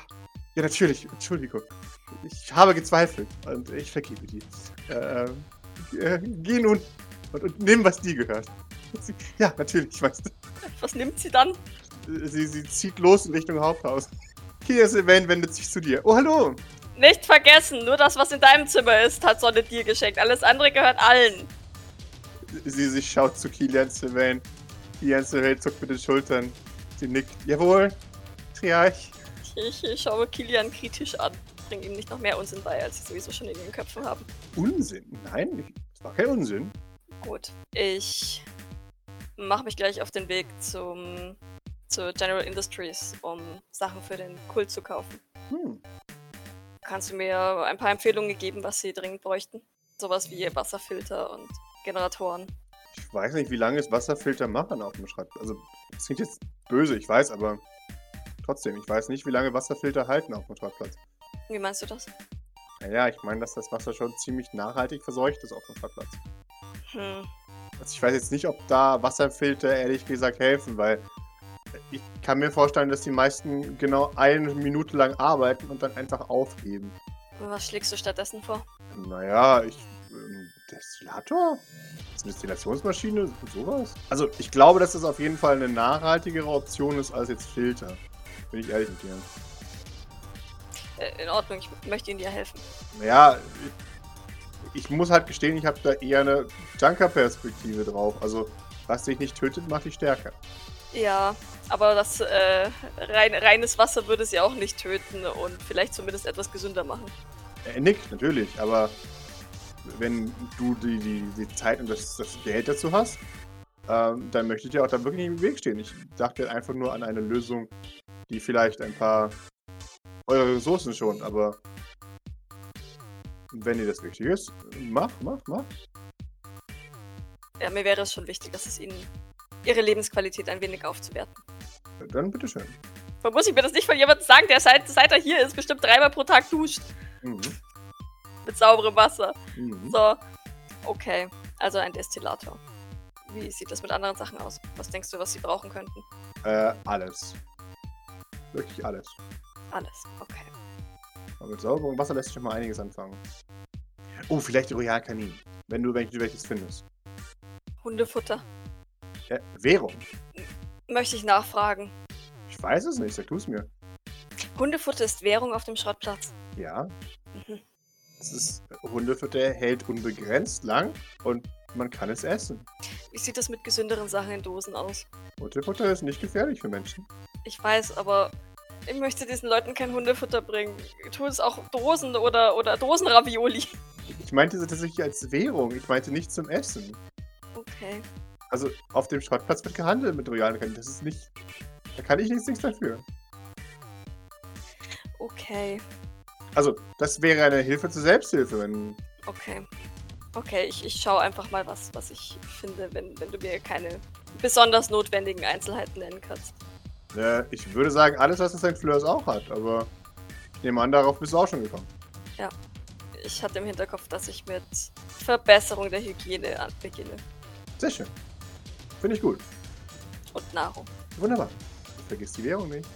ja, natürlich, Entschuldigung. Ich habe gezweifelt und ich vergebe dir. Äh, äh, geh nun und, und nimm, was dir gehört. Sie, ja, natürlich, ich weiß. Was nimmt sie dann? Sie, sie zieht los in Richtung Haupthaus. Kia Sylvain wendet sich zu dir. Oh, hallo. Nicht vergessen, nur das, was in deinem Zimmer ist, hat Sonne dir geschenkt. Alles andere gehört allen. Sie sich schaut zu Kilian Sylvain. Kilian Sylvain zuckt mit den Schultern. Sie nickt. Jawohl, Triarch. Ich, ich schaue Kilian kritisch an. Bring ihm nicht noch mehr Unsinn bei, als sie sowieso schon in ihren Köpfen haben. Unsinn? Nein, das war kein Unsinn. Gut. Ich mache mich gleich auf den Weg zum zu General Industries, um Sachen für den Kult zu kaufen. Hm. Kannst du mir ein paar Empfehlungen geben, was sie dringend bräuchten? Sowas wie Wasserfilter und Generatoren. Ich weiß nicht, wie lange es Wasserfilter machen auf dem Schreibtisch. Also, das klingt jetzt böse, ich weiß, aber trotzdem, ich weiß nicht, wie lange Wasserfilter halten auf dem Schreibplatz. Wie meinst du das? Naja, ich meine, dass das Wasser schon ziemlich nachhaltig verseucht ist auf dem Schreibplatz. Hm. Also ich weiß jetzt nicht, ob da Wasserfilter ehrlich gesagt helfen, weil ich kann mir vorstellen, dass die meisten genau eine Minute lang arbeiten und dann einfach aufgeben. Was schlägst du stattdessen vor? Naja, ich. Ähm, Destillator? Destillationsmaschine? Sowas? Also, ich glaube, dass das auf jeden Fall eine nachhaltigere Option ist als jetzt Filter. Bin ich ehrlich mit dir. Äh, in Ordnung, ich möchte Ihnen ja helfen. Naja, ich, ich muss halt gestehen, ich habe da eher eine Junker-Perspektive drauf. Also, was dich nicht tötet, macht dich stärker. Ja, aber das äh, rein, reines Wasser würde sie auch nicht töten und vielleicht zumindest etwas gesünder machen. Er nickt, natürlich, aber wenn du die, die, die Zeit und das, das Geld dazu hast, ähm, dann möchte ich dir auch da wirklich nicht im Weg stehen. Ich dachte einfach nur an eine Lösung, die vielleicht ein paar eure Ressourcen schont, aber wenn dir das wichtig ist, mach, mach, mach. Ja, mir wäre es schon wichtig, dass es Ihnen Ihre Lebensqualität ein wenig aufzuwerten. Dann bitteschön. Man muss ich mir das nicht von jemandem sagen, der seit, seit er hier ist, bestimmt dreimal pro Tag duscht. Mhm. Mit sauberem Wasser. Mhm. So. Okay. Also ein Destillator. Wie sieht das mit anderen Sachen aus? Was denkst du, was sie brauchen könnten? Äh, alles. Wirklich alles. Alles. Okay. Aber mit sauberem Wasser lässt sich schon mal einiges anfangen. Oh, vielleicht Royal Kanin. Wenn du welches, welches findest. Hundefutter. Äh, Währung. Möchte ich nachfragen. Ich weiß es nicht, sag du es mir. Hundefutter ist Währung auf dem Schrottplatz. Ja, Mhm. es ist Hundefutter hält unbegrenzt lang und man kann es essen. Wie sieht das mit gesünderen Sachen in Dosen aus? Hundefutter ist nicht gefährlich für Menschen. Ich weiß, aber ich möchte diesen Leuten kein Hundefutter bringen. Tu es auch Dosen oder, oder Dosenravioli. Ich meinte das tatsächlich als Währung. Ich meinte nicht zum Essen. Okay. Also auf dem Schrottplatz wird gehandelt mit royalen Kanin. Das ist nicht. Da kann ich nichts, nichts dafür. Okay. Also, das wäre eine Hilfe zur Selbsthilfe, wenn. Okay. Okay, ich, ich schaue einfach mal, was, was ich finde, wenn, wenn du mir keine besonders notwendigen Einzelheiten nennen kannst. Äh, ich würde sagen, alles, was das St. Fleurs auch hat, aber ich nehme an, darauf bist du auch schon gekommen. Ich hatte im Hinterkopf, dass ich mit Verbesserung der Hygiene beginne. Sehr schön. Finde ich gut. Und Nahrung. Wunderbar. Vergiss die Währung nicht.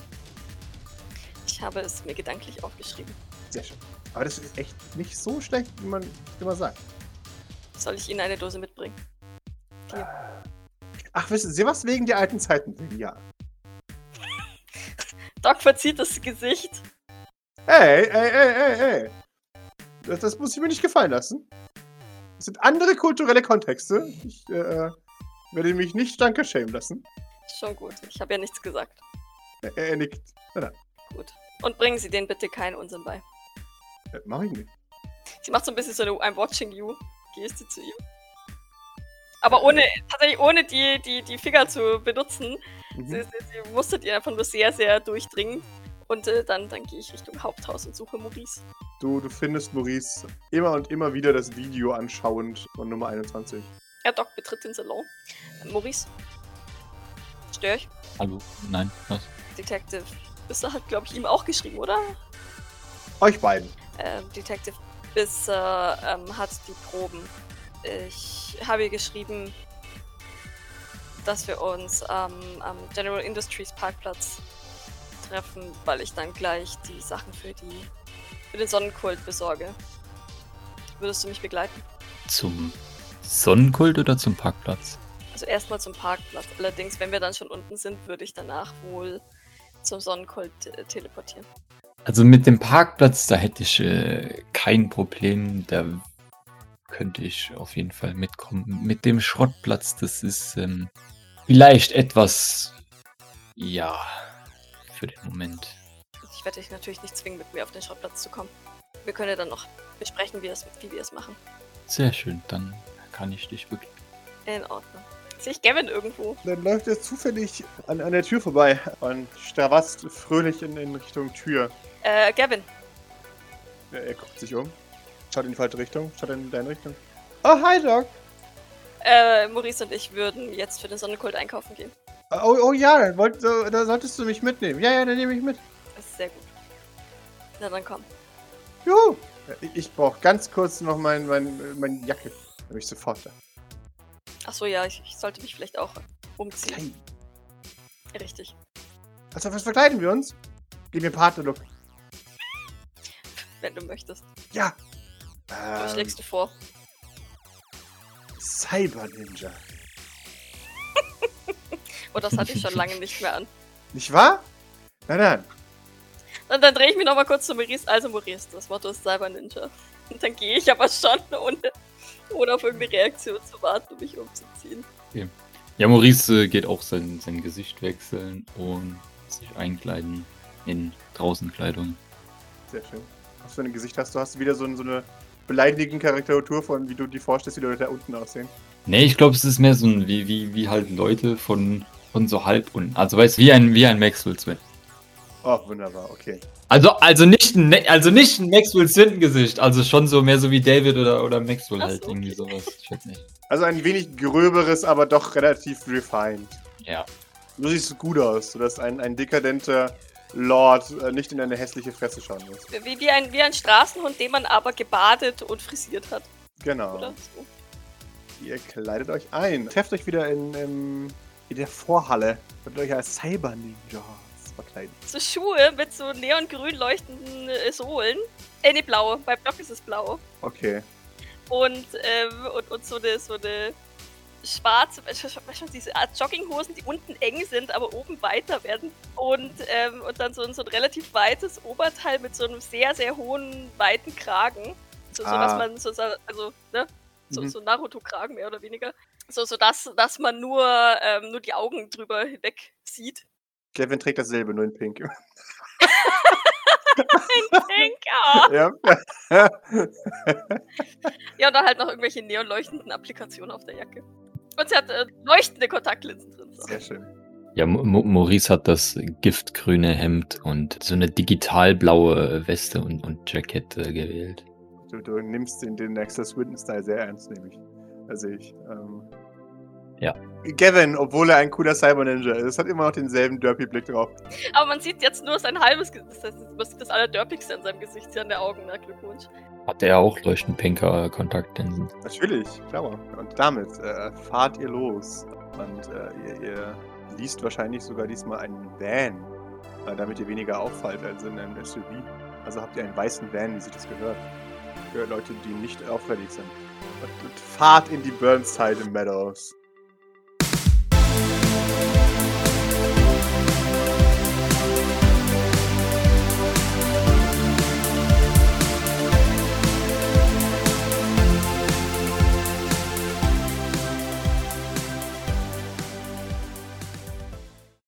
Ich Ich habe es mir gedanklich aufgeschrieben. Sehr schön. Aber das ist echt nicht so schlecht, wie man immer sagt. Soll ich Ihnen eine Dose mitbringen? Ach, wissen Sie was? Wegen der alten Zeiten. Ja. Doc verzieht das Gesicht. Ey, ey, ey, ey, ey. Das, das muss ich mir nicht gefallen lassen. Es sind andere kulturelle Kontexte. Ich äh, werde mich nicht danke schämen lassen. Schon gut. Ich habe ja nichts gesagt. Er, er nickt. Gut. Und bringen Sie denen bitte keinen Unsinn bei. Äh, mach ich nicht. Sie macht so ein bisschen so eine I'm watching you Geste zu ihm. Aber ohne, tatsächlich ohne die, die, die Finger zu benutzen. Mhm. Sie, sie, sie mustert ihn einfach nur sehr, sehr durchdringend. Und äh, dann, dann gehe ich Richtung Haupthaus und suche Maurice. Du, du findest Maurice immer und immer wieder das Video anschauend von Nummer 21. Ja, Doc betritt den Salon. Äh, Maurice? Stör ich? Hallo? Nein, was? Detective. Bisser hat, glaube ich, ihm auch geschrieben, oder? Euch beiden. Ähm, Detective Bisser ähm, hat die Proben. Ich habe ihr geschrieben, dass wir uns ähm, am General Industries Parkplatz treffen, weil ich dann gleich die Sachen für die für den Sonnenkult besorge. Würdest du mich begleiten? Zum Sonnenkult oder zum Parkplatz? Also erstmal zum Parkplatz. Allerdings, wenn wir dann schon unten sind, würde ich danach wohl zum Sonnenkult äh, teleportieren. Also mit dem Parkplatz, da hätte ich äh, kein Problem. Da könnte ich auf jeden Fall mitkommen. Mit dem Schrottplatz, das ist ähm, vielleicht etwas, ja, für den Moment. Ich werde dich natürlich nicht zwingen, mit mir auf den Schrottplatz zu kommen. Wir können ja dann noch besprechen, wie, es, wie wir es machen. Sehr schön, dann kann ich dich wirklich. In Ordnung. Sehe ich Gavin irgendwo? Dann läuft er zufällig an, an der Tür vorbei und stravast fröhlich in, in Richtung Tür. Äh, Gavin. Er, er guckt sich um, schaut in die falsche Richtung, schaut in deine Richtung. Oh, hi, Doc. Äh, Maurice und ich würden jetzt für den Sonnenkult einkaufen gehen. Oh, oh ja, dann wollt, so, da solltest du mich mitnehmen. Ja, ja, dann nehme ich mit. Das ist sehr gut. Na dann komm. Juhu. Ich, ich brauche ganz kurz noch mein, mein, meine Jacke. Da bin ich sofort da. Achso, ja, ich, ich sollte mich vielleicht auch umziehen. Hey. Richtig. Also, was verkleiden wir uns? Gib mir Partner-Look. Wenn du möchtest. Ja. Was Ähm, schlägst du vor? Cyber Ninja. Oh, das hatte ich schon lange nicht mehr an. Nicht wahr? Nein, nein. Und dann drehe ich mich nochmal kurz zu Maurice. Also Maurice, das Motto ist Cyber Ninja. Und dann gehe ich aber schon, ohne, ohne auf irgendeine Reaktion zu warten, um mich umzuziehen. Ja, Maurice äh, geht auch sein, sein Gesicht wechseln und sich einkleiden in Draußenkleidung. Sehr schön. Was für ein Gesicht hast du? Hast du wieder so, so eine beleidigende Karikatur von, wie du dir vorstellst, wie Leute da unten aussehen? Nee, ich glaube, es ist mehr so ein, wie, wie, wie halt Leute von, von so halb unten. Also weißt du, wie ein, wie ein Maxwell Swin. Oh, wunderbar, okay. Also, also nicht ein, Ne- also nicht ein Maxwell Swin Gesicht, also schon so mehr so wie David oder, oder Maxwell halt, so, irgendwie okay. sowas. Ich weiß nicht. Also ein wenig gröberes, aber doch relativ refined. Ja. Du siehst gut aus, sodass ein, ein dekadenter Lord äh, nicht in eine hässliche Fresse schauen muss. Wie, wie, ein, wie ein Straßenhund, den man aber gebadet und frisiert hat, Genau. oder? So. Ihr kleidet euch ein. Trefft euch wieder in, in, in der Vorhalle. Könnt euch als Cyber Ninjas verkleiden. so Schuhe mit so neongrün leuchtenden äh, Sohlen. Äh, ne, blau. Bei Block ist es blau. Okay. Und, ähm, und, und so eine, so eine schwarze, weißt du, diese Art Jogginghosen, die unten eng sind, aber oben weiter werden. Und, ähm, und dann so, ein- so ein relativ weites Oberteil mit so einem sehr, sehr hohen, weiten Kragen. So, so Ah. dass man so, also, ne? So, Mhm. so Naruto-Kragen mehr oder weniger. So, so dass, dass man nur, ähm, nur die Augen drüber hinweg sieht. Kevin trägt dasselbe, nur in Pink. Denker! ja. Ja, und dann halt noch irgendwelche neonleuchtenden Applikationen auf der Jacke. Und sie hat äh, leuchtende Kontaktlinsen drin. So. Sehr schön. Ja, Maurice hat das giftgrüne Hemd und so eine digitalblaue Weste und, und Jackett äh, gewählt. Du, du nimmst den, den Nexus Swinton-Style sehr ernst, nehme ich. Also ich. Ähm, Ja. Gavin, obwohl er ein cooler Cyber Ninja ist, hat immer noch denselben Derpy-Blick drauf. Aber man sieht jetzt nur sein halbes Gesicht. Das, heißt, man sieht das Allerdörpigste an seinem Gesicht, sie an der Augen. Na, Glückwunsch. Hat er auch leuchtend pinker Kontaktlinsen. Natürlich, klar. Und damit äh, fahrt ihr los. Und äh, ihr, ihr liest wahrscheinlich sogar diesmal einen Van äh, damit ihr weniger auffallt als in einem SUV. Also habt ihr einen weißen Van, wie sich das gehört. Für Leute, die nicht auffällig sind. Und, und fahrt in die Burnside Meadows.